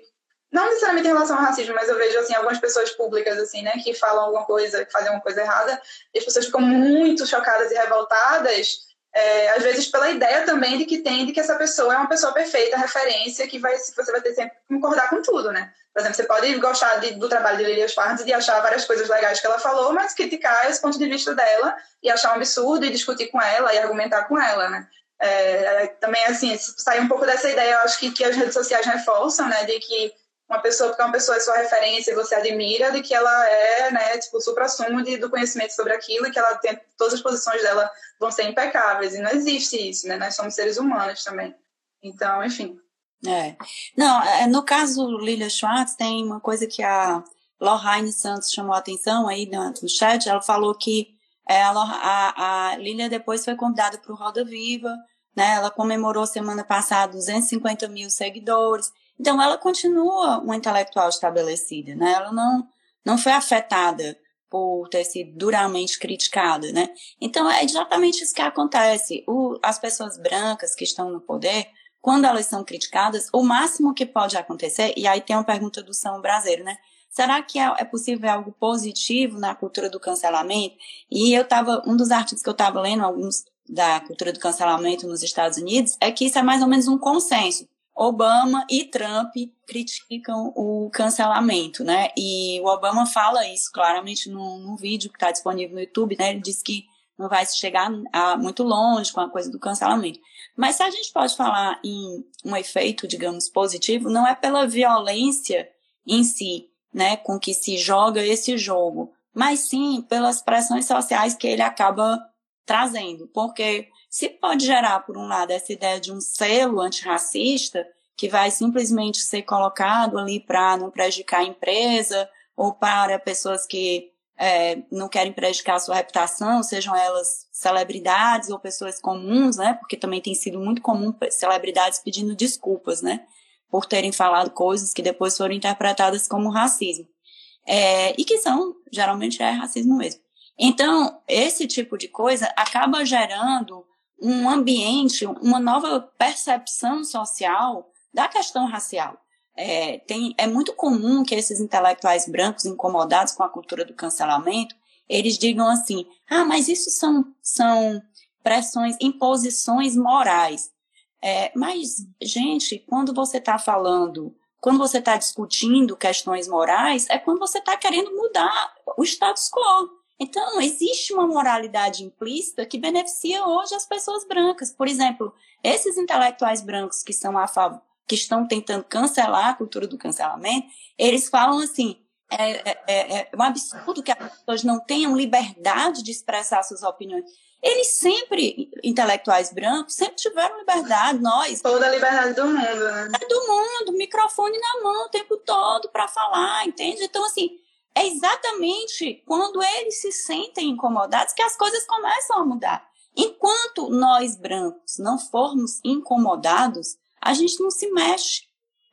não necessariamente em relação ao racismo, mas eu vejo assim algumas pessoas públicas assim, né, que falam alguma coisa, que fazem alguma coisa errada, e as pessoas ficam muito chocadas e revoltadas, é, às vezes pela ideia também de que tem de que essa pessoa é uma pessoa perfeita, referência, que vai você vai ter sempre que concordar com tudo, né? Por exemplo, você pode gostar de, do trabalho de Lilia Schwartz e achar várias coisas legais que ela falou, mas criticar esse ponto de vista dela e achar um absurdo e discutir com ela e argumentar com ela, né? É também assim, sair um pouco dessa ideia, eu acho que, que as redes sociais reforçam, né, de que uma pessoa, porque uma pessoa é sua referência e você admira, de que ela é, né, tipo, o supra-sumo do conhecimento sobre aquilo e que ela tem, todas as posições dela vão ser impecáveis. E não existe isso, né? Nós somos seres humanos também. Então, enfim. É. Não, é, no caso Lilia Schwartz, tem uma coisa que a Lorraine Santos chamou a atenção aí no chat. Ela falou que é, a, a, a Lilia depois foi convidada para o Roda Viva, né? Ela comemorou semana passada 250 mil seguidores. Então, ela continua uma intelectual estabelecida, né? Ela não, não foi afetada por ter sido duramente criticada, né? Então, é exatamente isso que acontece. O, as pessoas brancas que estão no poder, quando elas são criticadas, o máximo que pode acontecer, e aí tem uma pergunta do São Brasileiro, né? Será que é, é possível algo positivo na cultura do cancelamento? E eu estava, um dos artigos que eu estava lendo, alguns da cultura do cancelamento nos Estados Unidos, é que isso é mais ou menos um consenso. Obama e Trump criticam o cancelamento, né? E o Obama fala isso claramente num, num vídeo que está disponível no YouTube, né? Ele diz que não vai chegar a, muito longe com a coisa do cancelamento. Mas se a gente pode falar em um efeito, digamos, positivo, não é pela violência em si, né, com que se joga esse jogo, mas sim pelas pressões sociais que ele acaba trazendo, porque se pode gerar, por um lado, essa ideia de um selo antirracista, que vai simplesmente ser colocado ali para não prejudicar a empresa ou para pessoas que é, não querem prejudicar a sua reputação, sejam elas celebridades ou pessoas comuns, né? Porque também tem sido muito comum celebridades pedindo desculpas, né? Por terem falado coisas que depois foram interpretadas como racismo. É, e que são, geralmente é racismo mesmo. Então, esse tipo de coisa acaba gerando um ambiente, uma nova percepção social da questão racial. É, tem, é muito comum que esses intelectuais brancos incomodados com a cultura do cancelamento, eles digam assim, ah, mas isso são, são pressões, imposições morais. É, mas, gente, quando você está falando, quando você está discutindo questões morais, é quando você está querendo mudar o status quo. Então, existe uma moralidade implícita que beneficia hoje as pessoas brancas. Por exemplo, esses intelectuais brancos que são a favor, que estão tentando cancelar a cultura do cancelamento, eles falam assim: é, é, é, é um absurdo que as pessoas não tenham liberdade de expressar suas opiniões. Eles sempre, intelectuais brancos, sempre tiveram liberdade, nós. Toda a liberdade do mundo, né? É do mundo, microfone na mão o tempo todo para falar, entende? Então, assim, é exatamente quando eles se sentem incomodados que as coisas começam a mudar. Enquanto nós brancos não formos incomodados, a gente não se mexe.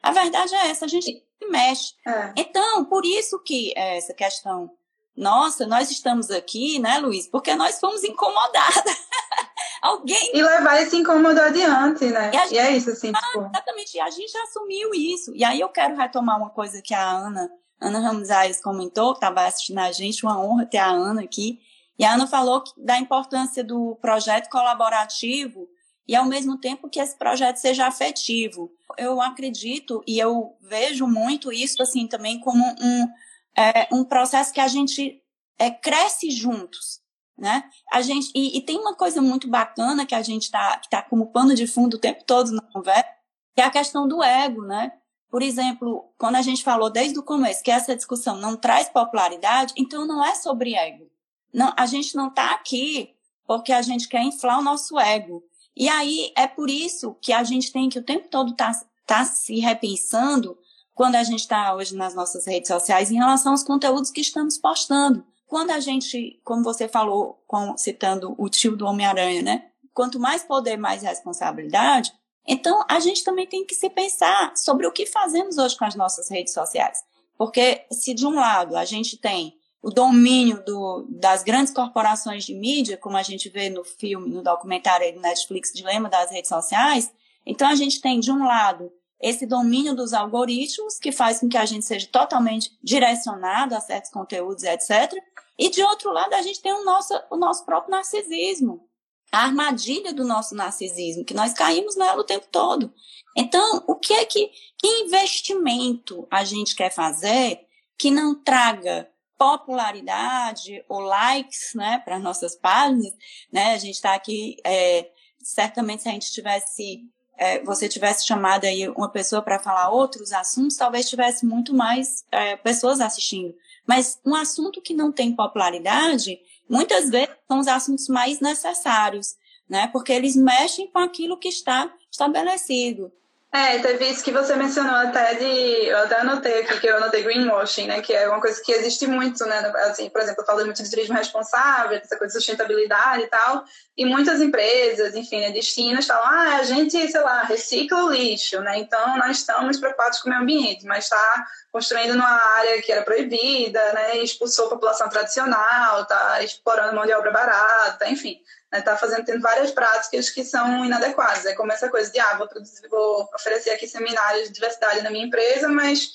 A verdade é essa, a gente mexe. É. Então, por isso que é, essa questão, nossa, nós estamos aqui, né, Luiz? Porque nós fomos incomodadas. Alguém. E levar esse incômodo adiante, né? E, gente... e é isso, assim, ah, tipo... Exatamente, e a gente assumiu isso. E aí eu quero retomar uma coisa que a Ana, Ana Ramos comentou, que estava assistindo a gente, uma honra ter a Ana aqui. E a Ana falou da importância do projeto colaborativo e, ao mesmo tempo, que esse projeto seja afetivo. Eu acredito e eu vejo muito isso, assim, também como um, é, um processo que a gente é, cresce juntos, né? A gente, e, e, tem uma coisa muito bacana que a gente está tá como pano de fundo o tempo todo na conversa, que é a questão do ego, né? Por exemplo, quando a gente falou desde o começo que essa discussão não traz popularidade, então não é sobre ego. Não, a gente não está aqui porque a gente quer inflar o nosso ego. E aí é por isso que a gente tem que o tempo todo estar tá, tá se repensando quando a gente está hoje nas nossas redes sociais em relação aos conteúdos que estamos postando. Quando a gente, como você falou, com, citando o tio do Homem-Aranha, né? Quanto mais poder, mais responsabilidade. Então, a gente também tem que se pensar sobre o que fazemos hoje com as nossas redes sociais. Porque se de um lado a gente tem o domínio do, das grandes corporações de mídia, como a gente vê no filme, no documentário do Netflix, Dilema das Redes Sociais, então a gente tem, de um lado, esse domínio dos algoritmos, que faz com que a gente seja totalmente direcionado a certos conteúdos, etc. E, de outro lado, a gente tem o nosso, o nosso próprio narcisismo, a armadilha do nosso narcisismo, que nós caímos nela o tempo todo. Então, o que é que, que investimento a gente quer fazer que não traga popularidade ou likes, né, para nossas páginas, né? A gente está aqui, é, certamente se a gente tivesse é, você tivesse chamado aí uma pessoa para falar outros assuntos, talvez tivesse muito mais é, pessoas assistindo. Mas um assunto que não tem popularidade, muitas vezes são os assuntos mais necessários, né? Porque eles mexem com aquilo que está estabelecido. É, teve isso que você mencionou até de. Eu até anotei aqui que eu anotei greenwashing, né? Que é uma coisa que existe muito, né? Assim, por exemplo, eu falo muito de turismo responsável, essa coisa de sustentabilidade e tal. E muitas empresas, enfim, né, destinos falam, ah, a gente, sei lá, recicla o lixo, né? Então nós estamos preocupados com o meio ambiente, mas está construindo numa área que era proibida, né? Expulsou a população tradicional, está explorando mão de obra barata, enfim está né, fazendo tendo várias práticas que são inadequadas. É como essa coisa de, ah, vou, produzir, vou oferecer aqui seminários de diversidade na minha empresa, mas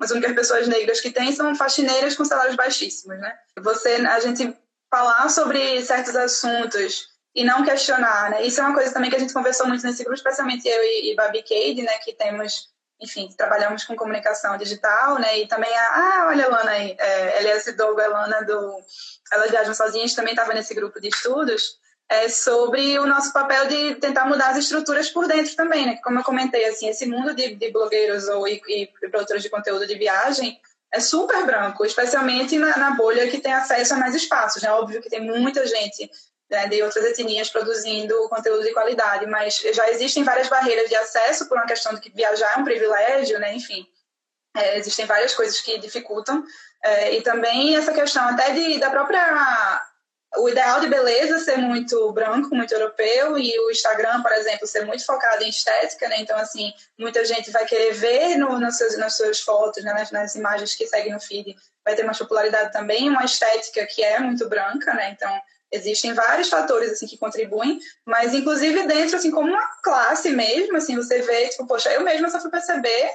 as únicas pessoas negras que tem são faxineiras com salários baixíssimos, né? Você, a gente falar sobre certos assuntos e não questionar, né? Isso é uma coisa também que a gente conversou muito nesse grupo, especialmente eu e, e Babi Cade, né? Que temos, enfim, trabalhamos com comunicação digital, né? E também a, ah, olha a Lana aí, é, LS Dogo, a Lana do Elas Viajam Sozinhas, também estava nesse grupo de estudos é sobre o nosso papel de tentar mudar as estruturas por dentro também, né? Como eu comentei, assim, esse mundo de, de blogueiros ou e, e, produtores de conteúdo de viagem é super branco, especialmente na, na, bolha que tem acesso a mais espaços, né? Óbvio que tem muita gente né, de outras etnias produzindo conteúdo de qualidade, mas já existem várias barreiras de acesso por uma questão de que viajar é um privilégio, né? Enfim, é, existem várias coisas que dificultam é, e também essa questão até de, da própria o ideal de beleza ser muito branco, muito europeu, e o Instagram, por exemplo, ser muito focado em estética, né? Então, assim, muita gente vai querer ver no, nas, suas, nas suas fotos, né? nas, nas imagens que seguem no feed, vai ter mais popularidade também, uma estética que é muito branca, né? Então, existem vários fatores assim que contribuem, mas inclusive dentro assim como uma classe mesmo, assim, você vê, tipo, poxa, eu mesma só fui perceber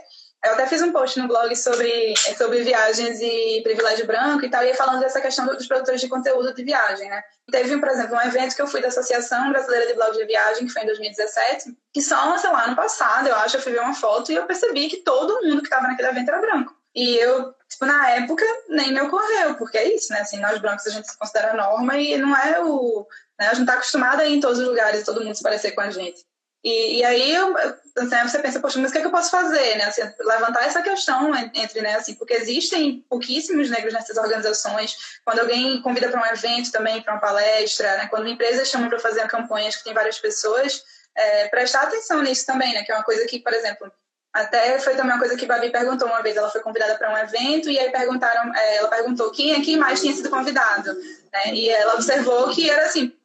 eu até fiz um post no blog sobre, sobre viagens e privilégio branco e tal, e falando dessa questão dos produtores de conteúdo de viagem, né? Teve, por exemplo, um evento que eu fui da Associação Brasileira de Blog de Viagem, que foi em 2017, que só, sei lá, ano passado, eu acho, eu fui ver uma foto e eu percebi que todo mundo que estava naquele evento era branco. E eu, tipo, na época, nem me ocorreu, porque é isso, né? Assim, nós brancos a gente se considera norma e não é o... Né? A gente tá acostumada a ir em todos os lugares todo mundo se parecer com a gente. E, e aí eu, assim, você pensa, poxa, mas o que, é que eu posso fazer, né? Assim, levantar essa questão entre, né, assim, porque existem pouquíssimos negros nessas organizações. Quando alguém convida para um evento também, para uma palestra, né? Quando uma empresa chama para fazer campanhas que tem várias pessoas, é, prestar atenção nisso também, né? Que é uma coisa que, por exemplo, até foi também uma coisa que a Babi perguntou uma vez. Ela foi convidada para um evento e aí perguntaram, é, ela perguntou quem aqui mais tinha sido convidado, né? E ela observou que era assim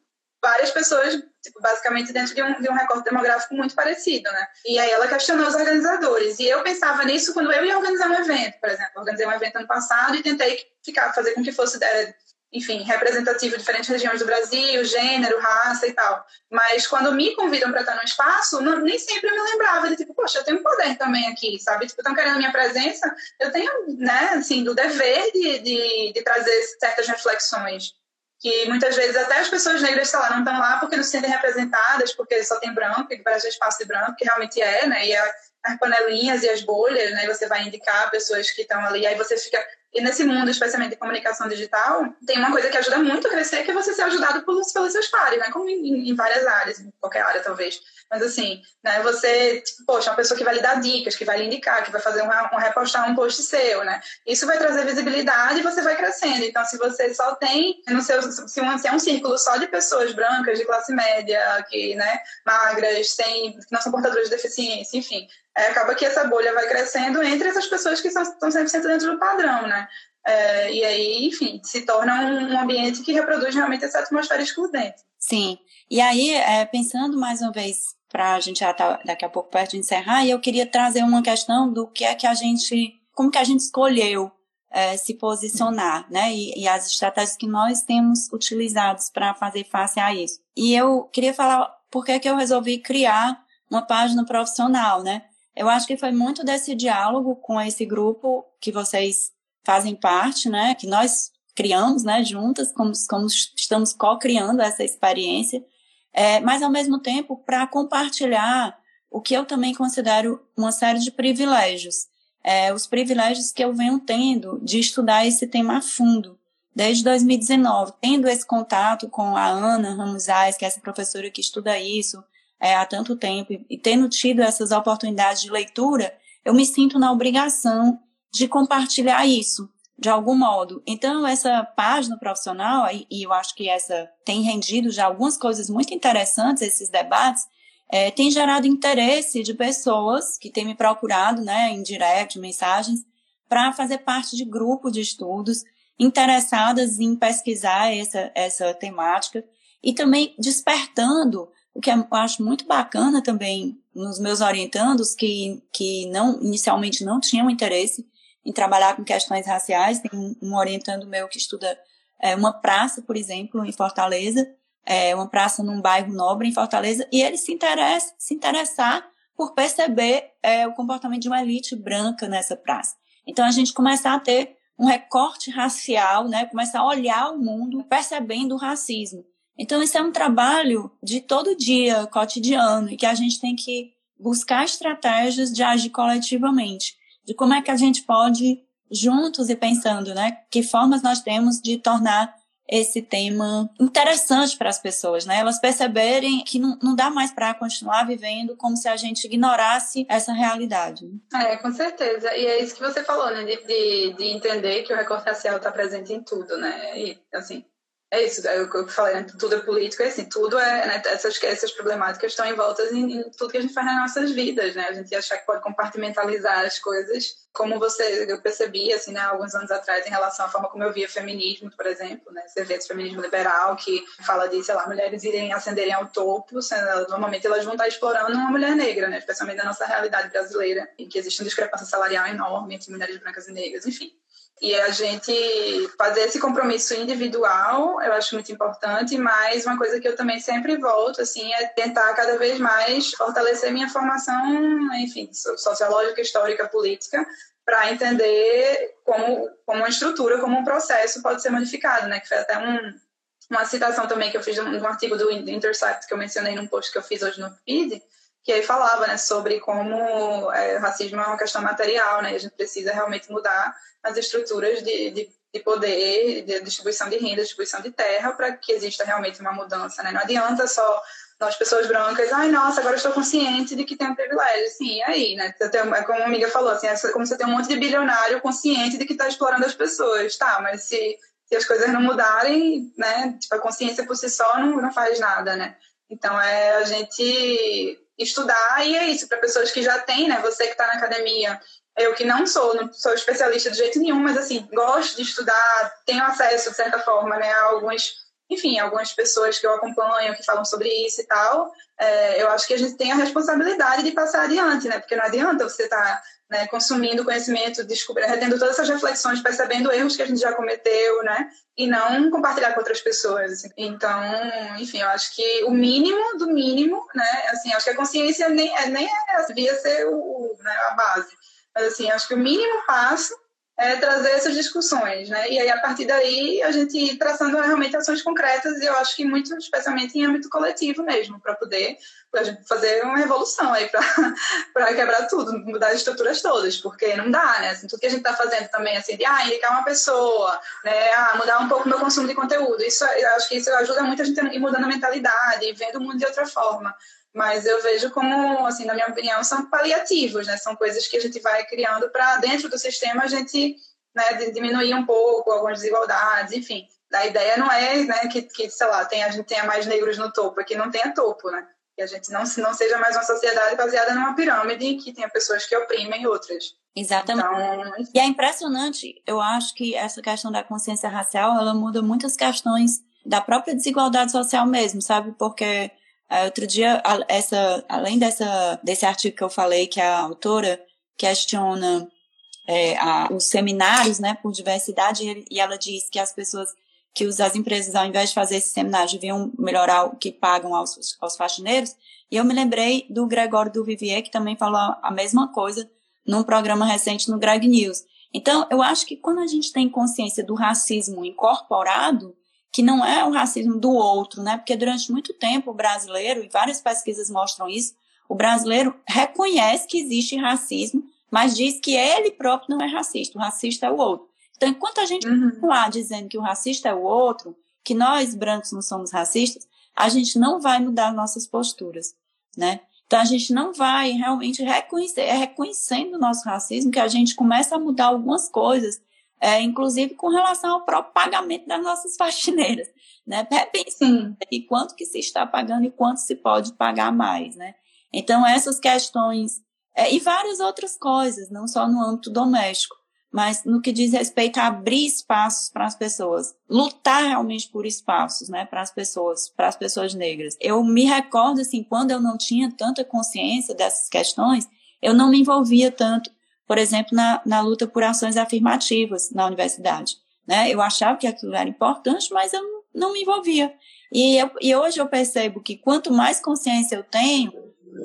várias pessoas tipo, basicamente dentro de um, de um recorte demográfico muito parecido, né? E aí ela questionou os organizadores. E eu pensava nisso quando eu ia organizar um evento, por exemplo. organizei um evento ano passado e tentei ficar, fazer com que fosse é, enfim, representativo de diferentes regiões do Brasil, gênero, raça e tal. Mas quando me convidam para estar no espaço, não, nem sempre eu me lembrava de tipo, poxa, eu tenho poder também aqui, sabe? Tipo, estão querendo minha presença, eu tenho, né, assim, do dever de, de, de trazer certas reflexões que muitas vezes até as pessoas negras, sei lá, não estão lá porque não se sentem representadas, porque só tem branco, e que parece espaço de branco, que realmente é, né? E a, as panelinhas e as bolhas, né? Você vai indicar pessoas que estão ali, aí você fica e nesse mundo, especialmente de comunicação digital, tem uma coisa que ajuda muito a crescer, que é você ser ajudado pelos, pelos seus pares, né? Como em, em, várias áreas, em qualquer área talvez. Mas assim, né? Você, tipo, poxa, uma pessoa que vai lhe dar dicas, que vai lhe indicar, que vai fazer um, repostar um post seu, né? Isso vai trazer visibilidade e você vai crescendo. Então, se você só tem no seu, se, um, se é um círculo só de pessoas brancas, de classe média, que, né, magras, sem, que não são portadoras de deficiência, enfim, é, acaba que essa bolha vai crescendo entre essas pessoas que são, estão 100% dentro do padrão, né? É, e aí, enfim, se torna um, ambiente que reproduz realmente essa atmosfera excludente. Sim. E aí, é, pensando mais uma vez, para a gente já tá daqui a pouco perto de encerrar, eu queria trazer uma questão do que é que a gente, como que a gente escolheu é, se posicionar, né? E, e, as estratégias que nós temos utilizados para fazer face a isso. E eu queria falar por que, que eu resolvi criar uma página profissional, né? Eu acho que foi muito desse diálogo com esse grupo que vocês fazem parte, né? Que nós criamos, né? Juntas, como, como estamos co-criando essa experiência, é, mas ao mesmo tempo para compartilhar o que eu também considero uma série de privilégios, é, os privilégios que eu venho tendo de estudar esse tema a fundo desde 2019, tendo esse contato com a Ana Ramos que é essa professora que estuda isso, é, há tanto tempo e tendo tido essas oportunidades de leitura, eu me sinto na obrigação de compartilhar isso de algum modo. Então, essa página profissional, e, eu acho que essa tem rendido já algumas coisas muito interessantes, esses debates, é, tem gerado interesse de pessoas que têm me procurado, né, em direct, mensagens, para fazer parte de grupo de estudos interessadas em pesquisar essa, essa temática e também despertando o que eu acho muito bacana também nos meus orientandos, que, que não inicialmente não tinham interesse em trabalhar com questões raciais. Tem um orientando meu que estuda é, uma praça, por exemplo, em Fortaleza, é, uma praça num bairro nobre em Fortaleza, e ele se interessa, se interessar por perceber é, o comportamento de uma elite branca nessa praça. Então a gente começar a ter um recorte racial, né, começar a olhar o mundo percebendo o racismo. Então, isso é um trabalho de todo dia, cotidiano, e que a gente tem que buscar estratégias de agir coletivamente, de como é que a gente pode, juntos e pensando, né, que formas nós temos de tornar esse tema interessante para as pessoas, né? Elas perceberem que não, não dá mais para continuar vivendo como se a gente ignorasse essa realidade. É, com certeza. E é isso que você falou, né? De, de, de entender que o recorte racial está presente em tudo, né? E, assim, é isso, é o que eu falei, né? tudo é político, é assim, tudo é, né? essas, essas problemáticas estão envoltas em, em, tudo que a gente faz nas nossas vidas, né? A gente achar que pode compartimentalizar as coisas, como você, eu percebi, assim, né, alguns anos atrás, em relação à forma como eu via feminismo, por exemplo, né? Você vê esse feminismo liberal, que fala de, sei lá, mulheres irem ascenderem ao topo, normalmente elas vão estar explorando uma mulher negra, né? Especialmente na nossa realidade brasileira, em que existe uma discrepância salarial enorme entre mulheres brancas e negras, enfim. E a gente fazer esse compromisso individual, eu acho muito importante, mas uma coisa que eu também sempre volto, assim, é tentar cada vez mais fortalecer minha formação, enfim, sociológica, histórica, política, para entender como, como uma estrutura, como um processo pode ser modificado, né? Que foi até um, uma citação também que eu fiz de um, de um artigo do Intercept que eu mencionei num post que eu fiz hoje no feed, que aí falava né, sobre como é, racismo é uma questão material, né, a gente precisa realmente mudar as estruturas de, de, de poder, de distribuição de renda, distribuição de terra, para que exista realmente uma mudança. Né? Não adianta só nós, pessoas brancas, ai, nossa, agora estou consciente de que um privilégio. Sim, aí, né? É como a amiga falou, assim, é como você tem um monte de bilionário consciente de que está explorando as pessoas. Tá, mas se, se as coisas não mudarem, né? Tipo, a consciência por si só não, não faz nada, né? Então, é a gente estudar e é isso, para pessoas que já têm, né? Você que está na academia, eu que não sou, não sou especialista de jeito nenhum, mas assim, gosto de estudar, tenho acesso, de certa forma, né, a alguns, enfim, algumas pessoas que eu acompanho que falam sobre isso e tal, é, eu acho que a gente tem a responsabilidade de passar adiante, né? Porque não adianta você estar tá, né, consumindo conhecimento, descobrindo, todas essas reflexões, percebendo erros que a gente já cometeu, né? E não compartilhar com outras pessoas. Então, enfim, eu acho que o mínimo do mínimo, né? Assim, acho que a consciência nem é, nem é, devia ser o, né, a base. Mas, assim, acho que o mínimo passo é, trazer essas discussões, né? E aí, a partir daí, a gente ir traçando realmente ações concretas, e eu acho que muito, especialmente em âmbito coletivo mesmo, para poder fazer uma revolução aí, para quebrar tudo, mudar as estruturas todas, porque não dá, né? Assim, tudo que a gente está fazendo também, assim, de ah, indicar uma pessoa, né? Ah, mudar um pouco o meu consumo de conteúdo, isso, eu acho que isso ajuda muito a gente ir mudando a mentalidade, vendo o mundo de outra forma mas eu vejo como, assim, na minha opinião, são paliativos, né? São coisas que a gente vai criando para dentro do sistema a gente né, diminuir um pouco algumas desigualdades, enfim. A ideia não é né, que, que, sei lá, tem, a gente tenha mais negros no topo, é que não tenha topo, né? Que a gente não, não seja mais uma sociedade baseada numa pirâmide que tenha pessoas que oprimem outras. Exatamente. Então... E é impressionante, eu acho que essa questão da consciência racial, ela muda muitas questões da própria desigualdade social mesmo, sabe? Porque Uh, outro dia, essa, além dessa, desse artigo que eu falei, que a autora questiona é, a, os seminários né, por diversidade, e ela diz que as pessoas, que os, as empresas, ao invés de fazer esses seminários, deviam melhorar o que pagam aos, aos faxineiros. E eu me lembrei do Gregório do Vivier, que também falou a mesma coisa num programa recente no Greg News. Então, eu acho que quando a gente tem consciência do racismo incorporado, que não é o racismo do outro, né? Porque durante muito tempo o brasileiro, e várias pesquisas mostram isso, o brasileiro reconhece que existe racismo, mas diz que ele próprio não é racista, o racista é o outro. Então, enquanto a gente uhum. continuar dizendo que o racista é o outro, que nós brancos não somos racistas, a gente não vai mudar nossas posturas, né? Então, a gente não vai realmente reconhecer, é reconhecendo o nosso racismo que a gente começa a mudar algumas coisas é, inclusive com relação ao próprio pagamento das nossas faxineiras, né? Repensando e quanto que se está pagando e quanto se pode pagar mais, né? Então, essas questões, é, e várias outras coisas, não só no âmbito doméstico, mas no que diz respeito a abrir espaços para as pessoas, lutar realmente por espaços, né, para as pessoas, para as pessoas negras. Eu me recordo, assim, quando eu não tinha tanta consciência dessas questões, eu não me envolvia tanto por exemplo, na, na luta por ações afirmativas na universidade. Né? Eu achava que aquilo era importante, mas eu não, me envolvia. E, eu, e hoje eu percebo que quanto mais consciência eu tenho,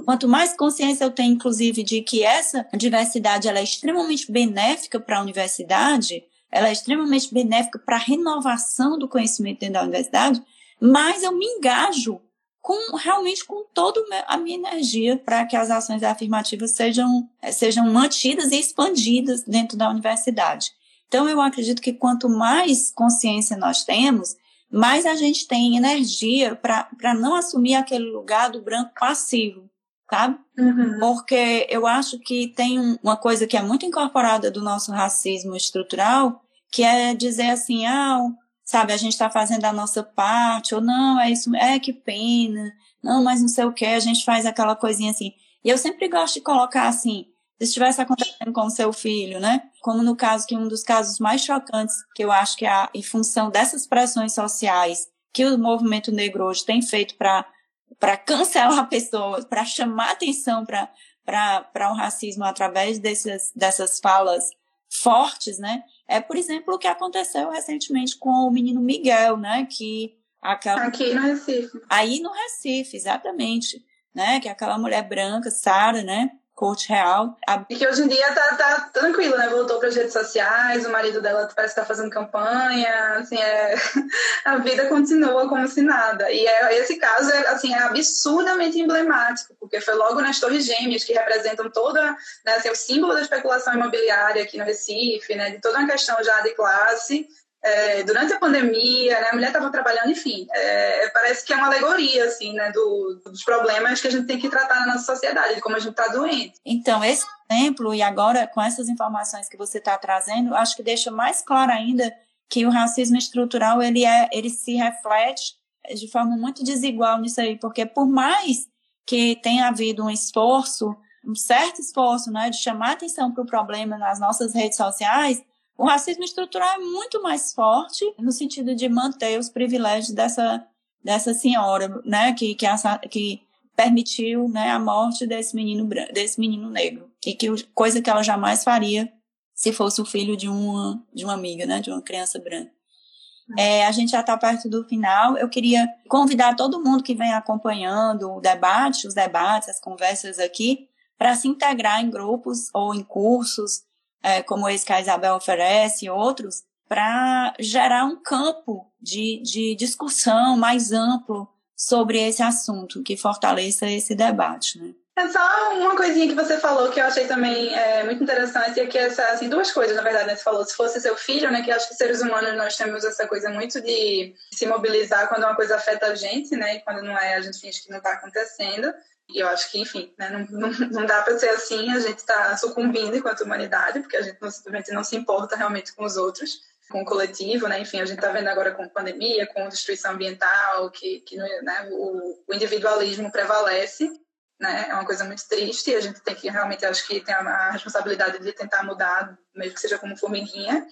quanto mais consciência eu tenho, inclusive, de que essa diversidade ela é extremamente benéfica para a universidade, ela é extremamente benéfica para a renovação do conhecimento dentro da universidade, mais eu me engajo com realmente com toda a minha energia para que as ações afirmativas sejam, eh, sejam mantidas e expandidas dentro da universidade. Então, eu acredito que quanto mais consciência nós temos, mais a gente tem energia para não assumir aquele lugar do branco passivo, sabe? Uhum. Porque eu acho que tem uma coisa que é muito incorporada do nosso racismo estrutural, que é dizer assim, ah, sabe, a gente está fazendo a nossa parte, ou não, é isso, é que pena, não, mas não sei o que, a gente faz aquela coisinha assim. E eu sempre gosto de colocar assim, se estivesse acontecendo com o seu filho, né? Como no caso que um dos casos mais chocantes que eu acho que é em função dessas pressões sociais que o movimento negro hoje tem feito para para cancelar pessoas, para chamar atenção para o racismo através desses, dessas falas fortes, né? É, por exemplo, o que aconteceu recentemente com o menino Miguel, né? Que aquela... Aqui no Recife. Aí no Recife, exatamente. Né? Que é aquela mulher branca, Sara, né? Corte real. A... E que hoje em dia tá, tá tranquilo, né? Voltou para as redes sociais, o marido dela parece estar tá fazendo campanha, assim, é... a vida continua como se nada. E é, esse caso é, assim, é absurdamente emblemático, porque foi logo nas Torres Gêmeas, que representam toda, né, assim, o símbolo da especulação imobiliária aqui no Recife, né, de toda uma questão já de classe, é, durante a pandemia, né, a mulher estava trabalhando, enfim, é, parece que é uma alegoria, assim, né, do, dos problemas que a gente tem que tratar na nossa sociedade, de como a gente está doente. Então, esse exemplo, e agora com essas informações que você está trazendo, acho que deixa mais claro ainda que o racismo estrutural, ele, é, ele se reflete de forma muito desigual nisso aí, porque por mais que tenha havido um esforço, um certo esforço, né, de chamar atenção para o problema nas nossas redes sociais, O racismo estrutural é muito mais forte no sentido de manter os privilégios dessa, dessa senhora, né, que, que, que permitiu né, a morte desse menino, desse menino negro, e que coisa que ela jamais faria se fosse o filho de uma, de uma amiga, né, de uma criança branca. É, a gente já está perto do final. Eu queria convidar todo mundo que vem acompanhando o debate, os debates, as conversas aqui, para se integrar em grupos ou em cursos, é, como esse que a Isabel oferece e outros, para gerar um campo de, de discussão mais amplo sobre esse assunto, que fortaleça esse debate. Né? É só uma coisinha que você falou que eu achei também é, muito interessante, e que essa, assim, duas coisas, na verdade, né? Você falou, se fosse seu filho, né? Que acho que seres humanos nós temos essa coisa muito de se mobilizar quando uma coisa afeta a gente, né? E quando não é, a gente finge que não está acontecendo. E eu acho que, enfim, né, não, não, não dá para ser assim, a gente está sucumbindo enquanto humanidade, porque a gente não, simplesmente não se importa realmente com os outros, com o coletivo, né? Enfim, a gente está vendo agora com pandemia, com destruição ambiental, que, que né, o, o individualismo prevalece né? É uma coisa muito triste e a gente tem que realmente, acho que tem a responsabilidade de tentar mudar, mesmo que seja como formiguinha.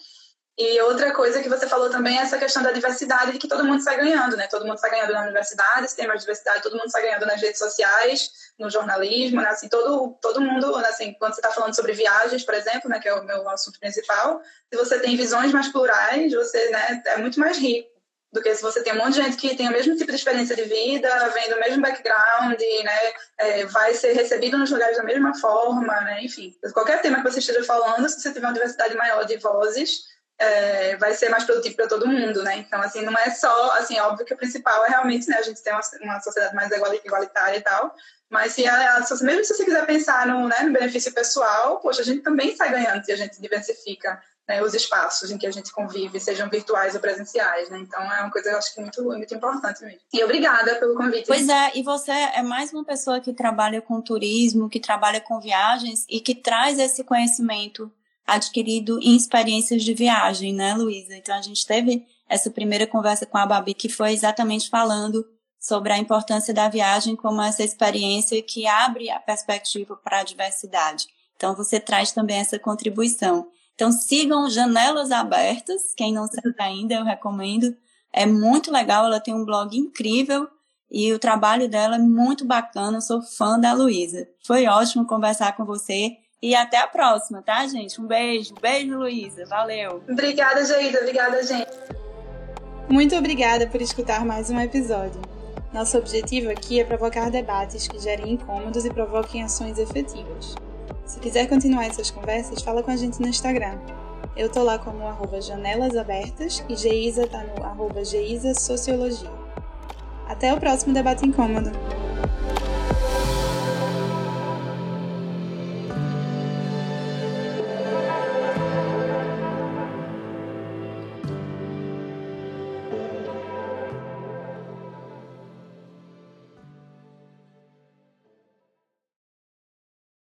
E outra coisa que você falou também é essa questão da diversidade, de que todo mundo sai ganhando, né? Todo mundo sai ganhando na universidade, se tem mais diversidade, todo mundo sai ganhando nas redes sociais, no jornalismo, né? Assim, todo, todo mundo, assim, quando você está falando sobre viagens, por exemplo, né, que é o meu assunto principal, se você tem visões mais plurais, você, né, é muito mais rico do que se você tem um monte de gente que tem o mesmo tipo de experiência de vida, vem do mesmo background, né, é, vai ser recebido nos lugares da mesma forma, né, enfim. Qualquer tema que você esteja falando, se você tiver uma diversidade maior de vozes, é, vai ser mais produtivo para todo mundo, né? Então, assim, não é só, assim, óbvio que o principal é realmente, né, a gente ter uma, uma sociedade mais igualitária e tal, mas se a, mesmo se você quiser pensar no, né, no benefício pessoal, poxa, a gente também sai ganhando se a gente diversifica né, os espaços em que a gente convive, sejam virtuais ou presenciais, né? Então é uma coisa eu acho que muito, muito importante mesmo. E obrigada pelo convite. Pois é, e você é mais uma pessoa que trabalha com turismo, que trabalha com viagens e que traz esse conhecimento adquirido em experiências de viagem, né, Luísa? Então a gente teve essa primeira conversa com a Babi que foi exatamente falando sobre a importância da viagem como essa experiência que abre a perspectiva para a diversidade. Então você traz também essa contribuição. Então sigam Janelas Abertas, quem não segue ainda, eu recomendo. É muito legal, ela tem um blog incrível e o trabalho dela é muito bacana. Eu sou fã da Luísa. Foi ótimo conversar com você. E até a próxima, tá, gente? Um beijo. Beijo, Luísa. Valeu. Obrigada, Geida. Obrigada, gente. Muito obrigada por escutar mais um episódio. Nosso objetivo aqui é provocar debates que gerem incômodos e provoquem ações efetivas. Se quiser continuar essas conversas, fala com a gente no Instagram. Eu tô lá como arroba janelasabertas e Geisa tá no arroba Geisa Sociologia. Até o próximo Debate Incômodo!